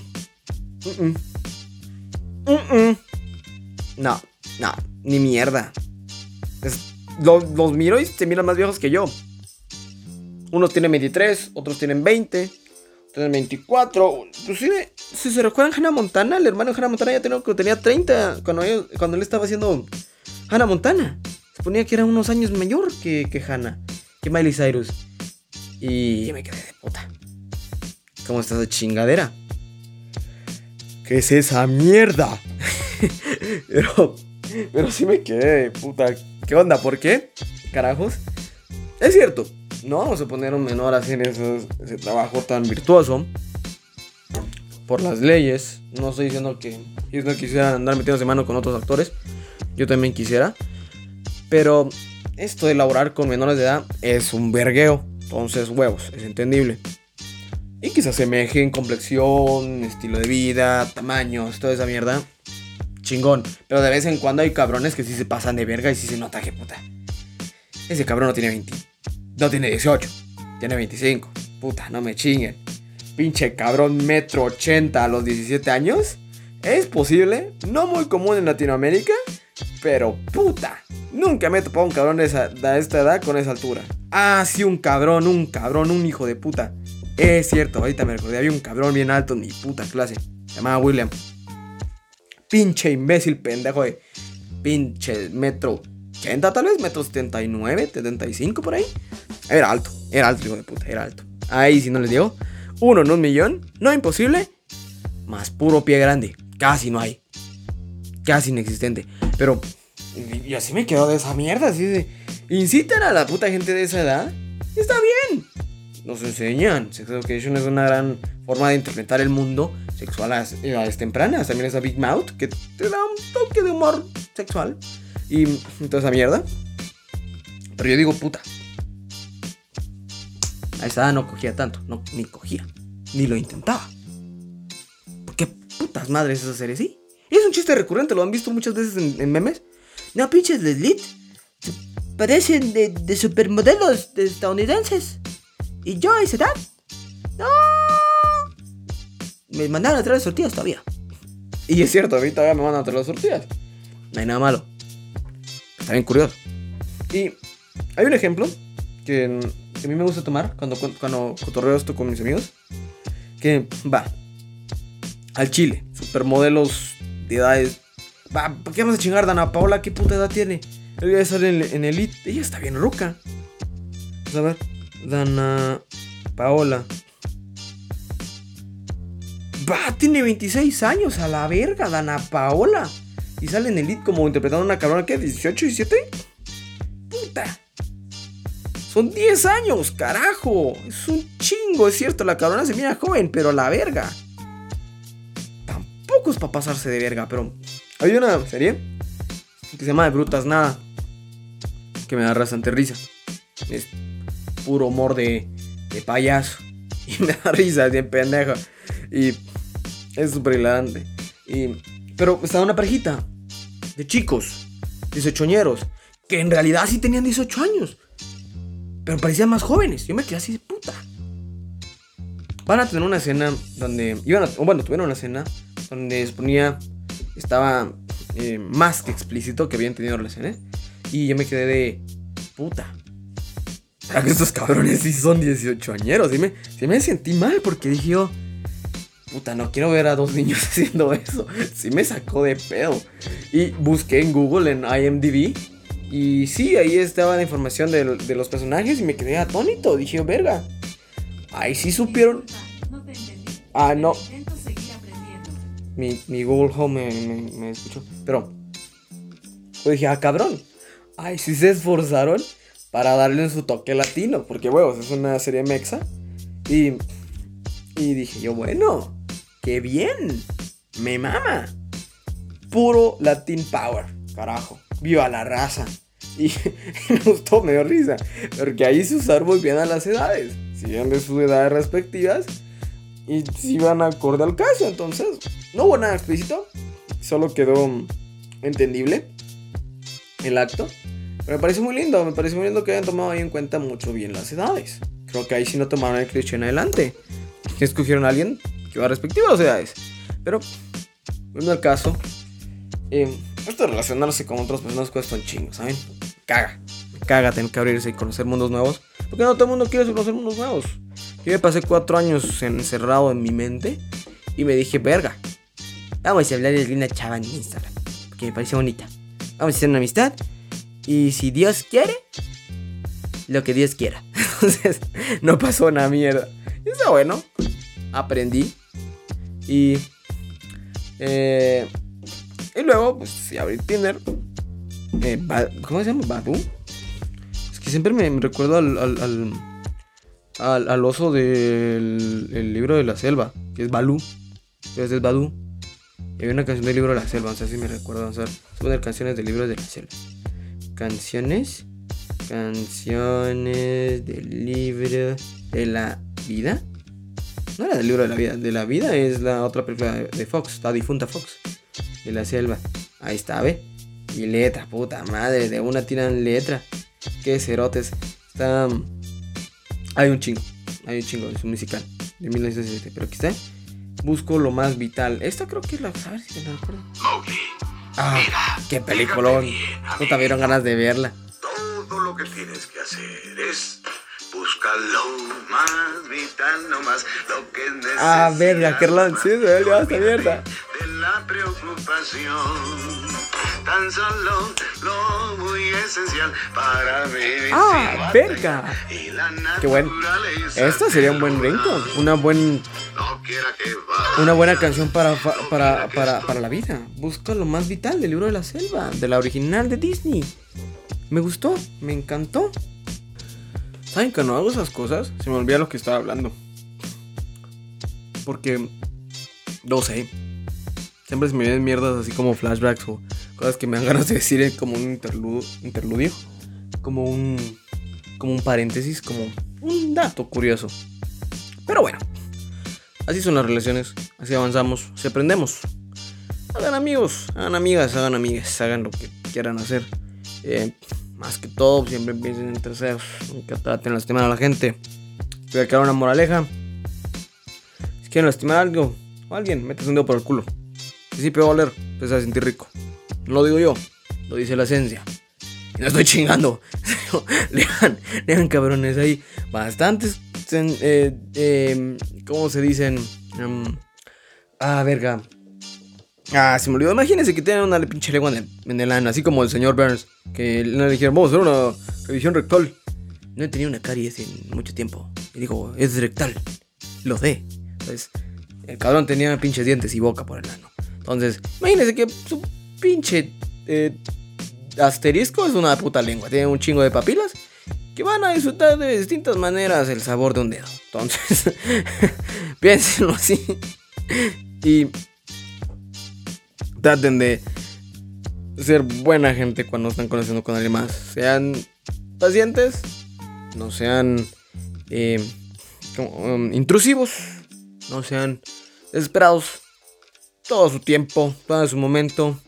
no, no, ni mierda. los, miro y se miran más viejos que yo. Unos tienen 23, otros tienen 20, otros 24. Inclusive si se recuerdan Hannah Montana, el hermano de Hannah Montana ya tenía, tenía 30 cuando, cuando él estaba haciendo Hannah Montana. Se ponía que era unos años mayor que, que Hannah, que Miley Cyrus. Y me quedé de puta. ¿Cómo está esa chingadera? ¿Qué es esa mierda? pero, pero sí me quedé de puta. ¿Qué onda? ¿Por qué? Carajos. Es cierto, no vamos a poner un menor a hacer ese trabajo tan virtuoso por las leyes. No estoy diciendo que ellos no quisieran andar metiéndose mano con otros actores. Yo también quisiera. Pero esto de elaborar con menores de edad es un vergueo. Entonces, huevos, es entendible. Y que se asemeje en complexión, estilo de vida, tamaños, toda esa mierda. Chingón. Pero de vez en cuando hay cabrones que sí se pasan de verga y sí se nota que puta. Ese cabrón no tiene 20. No tiene 18. Tiene 25. Puta, no me chinguen. Pinche cabrón metro 80 a los 17 años. Es posible. No muy común en Latinoamérica. Pero puta. Nunca me he topado un cabrón de, esta edad con esa altura. Ah, sí, un cabrón, un cabrón, un hijo de puta. Es cierto, ahorita me recordé, había un cabrón bien alto en mi puta clase. Se llamaba William. Pinche imbécil pendejo de pinche metro 80 tal vez, metro 79, 75 por ahí. Era alto, era alto, hijo de puta, era alto. Ahí si no les digo, uno en un millón, no imposible, más puro pie grande, casi no hay. Casi inexistente. Pero, y así me quedo de esa mierda, así de... Incitan a la puta gente de esa edad. Está bien. Nos enseñan. Sex Education es una gran forma de interpretar el mundo sexual a edades tempranas. También está Big Mouth, que te da un toque de humor sexual. Y toda esa mierda. Pero yo digo, puta. A esa edad no cogía tanto. No, ni cogía. Ni lo intentaba. ¿Por qué putas madres esa serie sí? Es un chiste recurrente, lo han visto muchas veces en, en memes. No pinches Leslie. Parecen de, de supermodelos de estadounidenses. Y yo a esa edad. No. Me mandaron a traer las tortillas todavía. Y es cierto, a mí todavía me mandan a traer las tortillas. No hay nada malo. Está bien curioso. Y hay un ejemplo que, a mí me gusta tomar cuando, cuando cotorreo esto con mis amigos. Que va. Al Chile. Supermodelos de edades. Va, ¿por qué vamos a chingar Dana Paola? ¿Qué puta edad tiene? Ella sale en, en Elite. Ella está bien ruca. Vamos a ver. Dana Paola. Va, tiene 26 años a la verga, Dana Paola. Y sale en Elite como interpretando a una cabrona que 18, 17. Puta. Son 10 años, carajo. Es un chingo, es cierto. La cabrona se mira joven, pero la verga. Tampoco es para pasarse de verga, pero. Hay una serie que se llama De Brutas Nada. Que me da bastante risa. Es puro humor de, de payaso. Y me da risa, es bien pendejo. Y es súper hilarante. Y, pero estaba una parejita de chicos, 18ñeros, que en realidad sí tenían 18 años. Pero parecían más jóvenes. Yo me quedé así de puta. Van a tener una escena donde. Iban a, bueno, tuvieron una escena donde se ponía. Estaba eh, más que explícito que habían tenido relaciones. Y yo me quedé de. Puta. ¿Será que estos cabrones sí son 18 añeros? Sí me, me sentí mal porque dije yo. Puta, no quiero ver a dos niños haciendo eso. Sí me sacó de pedo. Y busqué en Google, en IMDb. Y sí, ahí estaba la información de, de los personajes y me quedé atónito. Dije, verga. Ahí sí supieron. Ah, no. Mi, mi Google Home me, me, me escuchó. Pero. Yo dije, ah, cabrón. Ay, sí se esforzaron para darle su toque latino. Porque, huevos, es una serie mexa. Y. Y dije yo, bueno, qué bien. Me mama. Puro Latin Power. Carajo. Viva la raza. Y, me gustó, me dio risa. Porque ahí se usaron muy bien a las edades. Siguen de sus edades respectivas. Y si van acorde al caso. Entonces, no hubo nada explícito. Solo quedó entendible el acto. Pero me parece muy lindo. Me parece muy lindo que hayan tomado ahí en cuenta mucho bien las edades. Creo que ahí sí no tomaron el cliché en adelante. Escogieron a alguien que las edades. Pero, viendo el caso, eh, esto de relacionarse con otras personas cuesta un chingo, ¿saben? Caga. Caga tener que abrirse y conocer mundos nuevos. Porque no todo el mundo quiere conocer mundos nuevos. Yo me pasé cuatro años encerrado en mi mente y me dije, verga, vamos a hablar de una chava en Instagram, que me parece bonita. Vamos a hacer una amistad y si Dios quiere, lo que Dios quiera. Entonces, no pasó una mierda. Y está bueno. Aprendí. Y. Eh, y luego, pues, abrí Tinder. Eh, ¿Cómo se llama? Badu. Es que siempre me, recuerdo al, al, al, oso del el libro de la selva, que es Balú. Entonces es Badu. Y hay una canción del libro de la selva, no sé si me recuerdo. Vamos a ver. Voy a poner canciones del libro de la selva. Canciones Canciones del libro de la vida. No era del libro de la vida. De la vida es la otra película de Fox, la difunta Fox. De la selva. Ahí está, ¿ve? Y letra, puta madre. De una tiran letra. Qué cerotes. Está. Hay un chingo. Hay un chingo. Es un musical. De 1967. Pero aquí está. Busco lo más vital. Esta creo que es la. A ver si me acuerdo. Ah, qué peliculón. Puta, vieron ganas de verla. Todo lo que tienes que hacer es buscar lo más vital, no más lo que es. Ah, verga, Kerlan, sí, se ya está abierta. De la preocupación. Tan solo lo muy esencial para vivir. Ah, verga. Qué bueno. Esta sería un buen ringtone. Una buen que va. Una buena canción para, para, para, para la vida. Busca lo más vital del libro de la selva, de la original de Disney. Me gustó, me encantó. ¿Saben que no hago esas cosas? Se me olvida lo que estaba hablando. Porque. No sé. Siempre se me vienen mierdas así como flashbacks o cosas que me dan ganas de decir como un interludio. interludio como un. Como un paréntesis, como un dato curioso. Pero bueno. Así son las relaciones. Así avanzamos. Si aprendemos. Hagan amigos, hagan amigas, hagan amigas, hagan lo que quieran hacer. Eh, más que todo, siempre piensen en terceros. Nunca traten de lastimar a la gente. Voy a quedar una moraleja. Si quieren lastimar a algo o a alguien, metes un dedo por el culo. Si sí, peor oler, te vas a sentir rico. No lo digo yo, lo dice la esencia. Y no estoy chingando. lean, lean cabrones, hay bastantes. eh, eh, ¿Cómo se dicen? Em, ah, verga. Ah, se me olvidó. Imagínense que tienen una pinche lengua en el, en el ano, así como el señor Burns. Que le dijeron, vamos a hacer una revisión rectal. No he tenido una caries en mucho tiempo. Y digo, es rectal. Lo sé. Entonces, el cabrón tenía pinches dientes y boca por el ano. Entonces, imagínense que su pinche eh, asterisco es una puta lengua. Tiene un chingo de papilas que van a disfrutar de distintas maneras el sabor de un dedo. Entonces, piénsenlo así. Y traten de ser buena gente cuando están conociendo con alguien más. Sean pacientes, no sean eh, um, intrusivos, no sean desesperados. Todo su tiempo, todo su momento.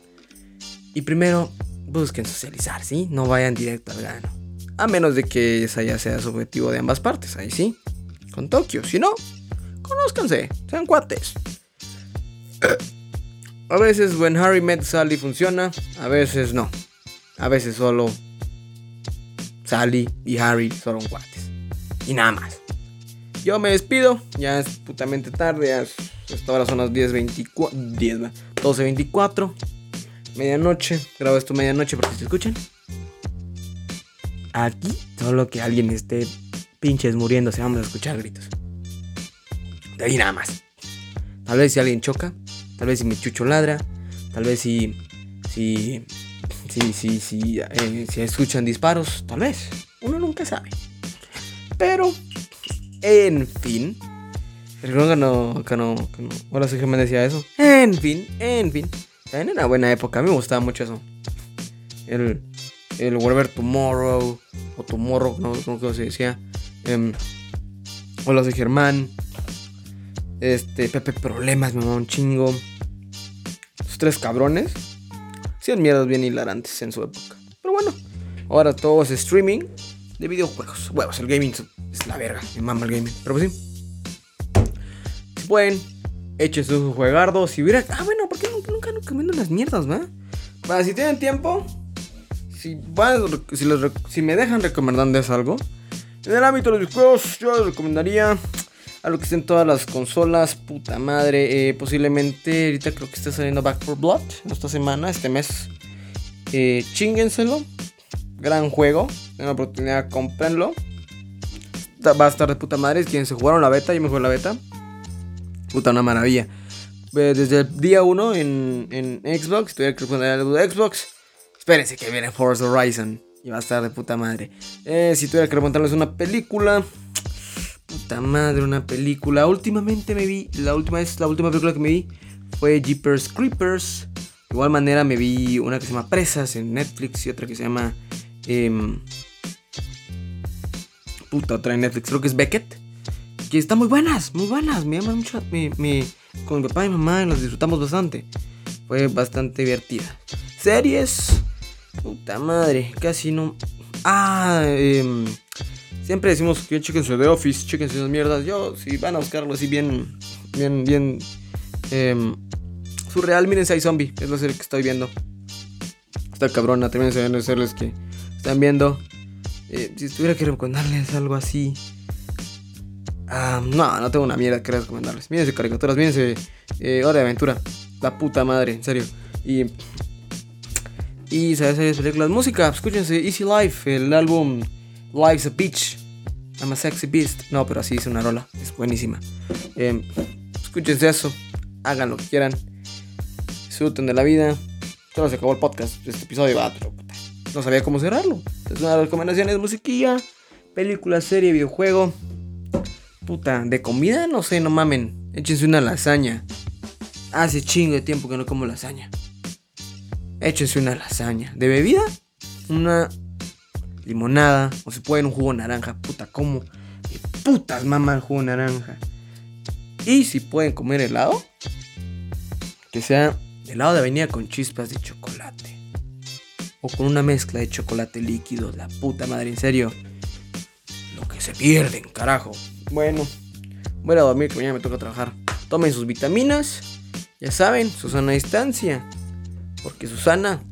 Y primero, busquen socializar, ¿sí? No vayan directo al grano. A menos de que esa ya sea su objetivo de ambas partes, ahí sí. Con Tokio. Si no, conózcanse, sean cuates. A veces When Harry Met Sally funciona, a veces no. A veces solo Sally y Harry son cuates. Y nada más. Yo me despido, ya es putamente tarde, ya hasta ahora son las 10.24, 10, va, 12.24, medianoche, grabo esto medianoche porque se escuchan. Aquí, solo que alguien esté pinches muriéndose, vamos a escuchar gritos. De ahí nada más. Tal vez si alguien choca, tal vez si mi chucho ladra, tal vez si. si. si. si. si, eh, si escuchan disparos, tal vez. Uno nunca sabe. Pero. En fin. Recuerdo que no. que no. Hola, soy me decía eso. En fin, en fin. En una buena época, a mí me gustaba mucho eso. El. El Whatever Tomorrow. O Tomorrow, no sé cómo se decía. Em, hola, soy Germán. Este, Pepe Problemas, me mamá un chingo. Tres cabrones. Hacían mierdas bien hilarantes en su época. Pero bueno, ahora todo es streaming de videojuegos. Huevos, el gaming es la verga. Me mama el gaming. Pero pues sí. Si pueden, echen sus juegardos. Si hubiera. Ah, bueno, ¿por qué nunca, nunca, venden las mierdas, va? Para si tienen tiempo. Si, van, si, me dejan recomendarles algo. En el ámbito de los juegos, yo les recomendaría a lo que estén todas las consolas. Puta madre. eh, posiblemente ahorita creo que está saliendo Back for Blood. Esta semana, este mes. Eh, chíngenselo. Gran juego. La oportunidad, cómprenlo. Está- Va a estar de puta madre. Quienes se jugaron la beta, yo me jugué la beta. Puta, una maravilla. Eh, Desde el día 1 en, en Xbox. Tuviera que poner algo de Xbox. Espérense que viene Forza Horizon. Y va a estar de puta madre. Eh, si tuviera que remontarles una película. Puta madre, una película. Últimamente me vi. La última vez, la última película que me vi fue Jeepers Creepers. De igual manera me vi una que se llama Presas en Netflix y otra que se llama. em, puta, otra en Netflix, creo que es Beckett. Que están muy buenas, muy buenas. Me llaman mucho. Me, me- con mi papá y mi mamá las disfrutamos bastante. Fue bastante divertida. Series. Puta madre, casi no. Ah, em, siempre decimos que chequense The Office, chequense esas mierdas. Yo, si van a buscarlo así bien, bien, bien. em, surreal, mírense, hay zombie. Es la serie que estoy viendo. Está cabrona, también se ven serles que están viendo. Eh, si tuviera que recomendarles algo así. Ah, no, no tengo una mierda que recomendarles. Mírense caricaturas, mírense eh, Hora de Aventura. La puta madre, en serio. Y. Y, ¿sabes? Series, películas, música. Escúchense Easy Life, el álbum Life's a Bitch. I'm a Sexy Beast. No, pero así es una rola. Es buenísima. Eh, eso. Hagan lo que quieran. Disfruten de la vida. Se acabó el podcast. Este episodio va, no sabía cómo cerrarlo. Es una recomendación es musiquilla, película, serie, videojuego. Puta, de comida, no sé, no mamen. Échense una lasaña. Hace chingo de tiempo que no como lasaña. Échense una lasaña. De bebida, una limonada. O se pueden un jugo naranja. Puta, como. De putas mama el jugo de naranja. Y si pueden comer helado, que sea helado de avenida con chispas de chocolate. O con una mezcla de chocolate líquido. La puta madre, en serio. Lo que se pierden, carajo. Bueno, voy a ir a dormir que mañana me toca trabajar. Tomen sus vitaminas. Ya saben, Susana a distancia. Porque Susana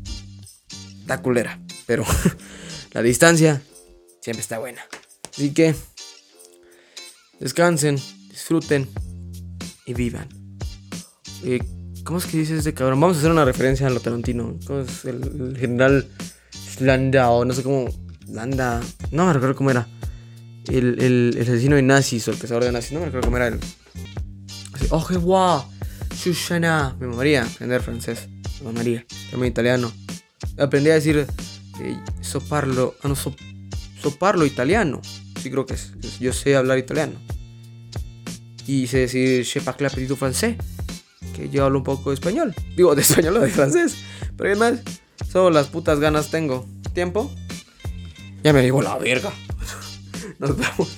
está culera. Pero la distancia siempre está buena. Así que descansen, disfruten y vivan. Eh, ¿Cómo es que dice este cabrón? Vamos a hacer una referencia a lo Tarantino. ¿Cómo es el, el general o no sé cómo? Landa. No me recuerdo cómo era. El, el, el asesino de nazis o el cazador de nazis. No me recuerdo cómo era el. Así, oh, qué guau. Shoshana. Me mamaría aprender francés. Me mamaría. También italiano. Aprendí a decir. Eh, soparlo. Ah, no, so- soparlo italiano. Sí, creo que es. Yo sé hablar italiano. Y sé decir je parle petit francés. Que yo hablo un poco de español. Digo, de español o de francés. Pero además, solo las putas ganas tengo. ¿Tiempo? Ya me digo la verga. Nos vemos.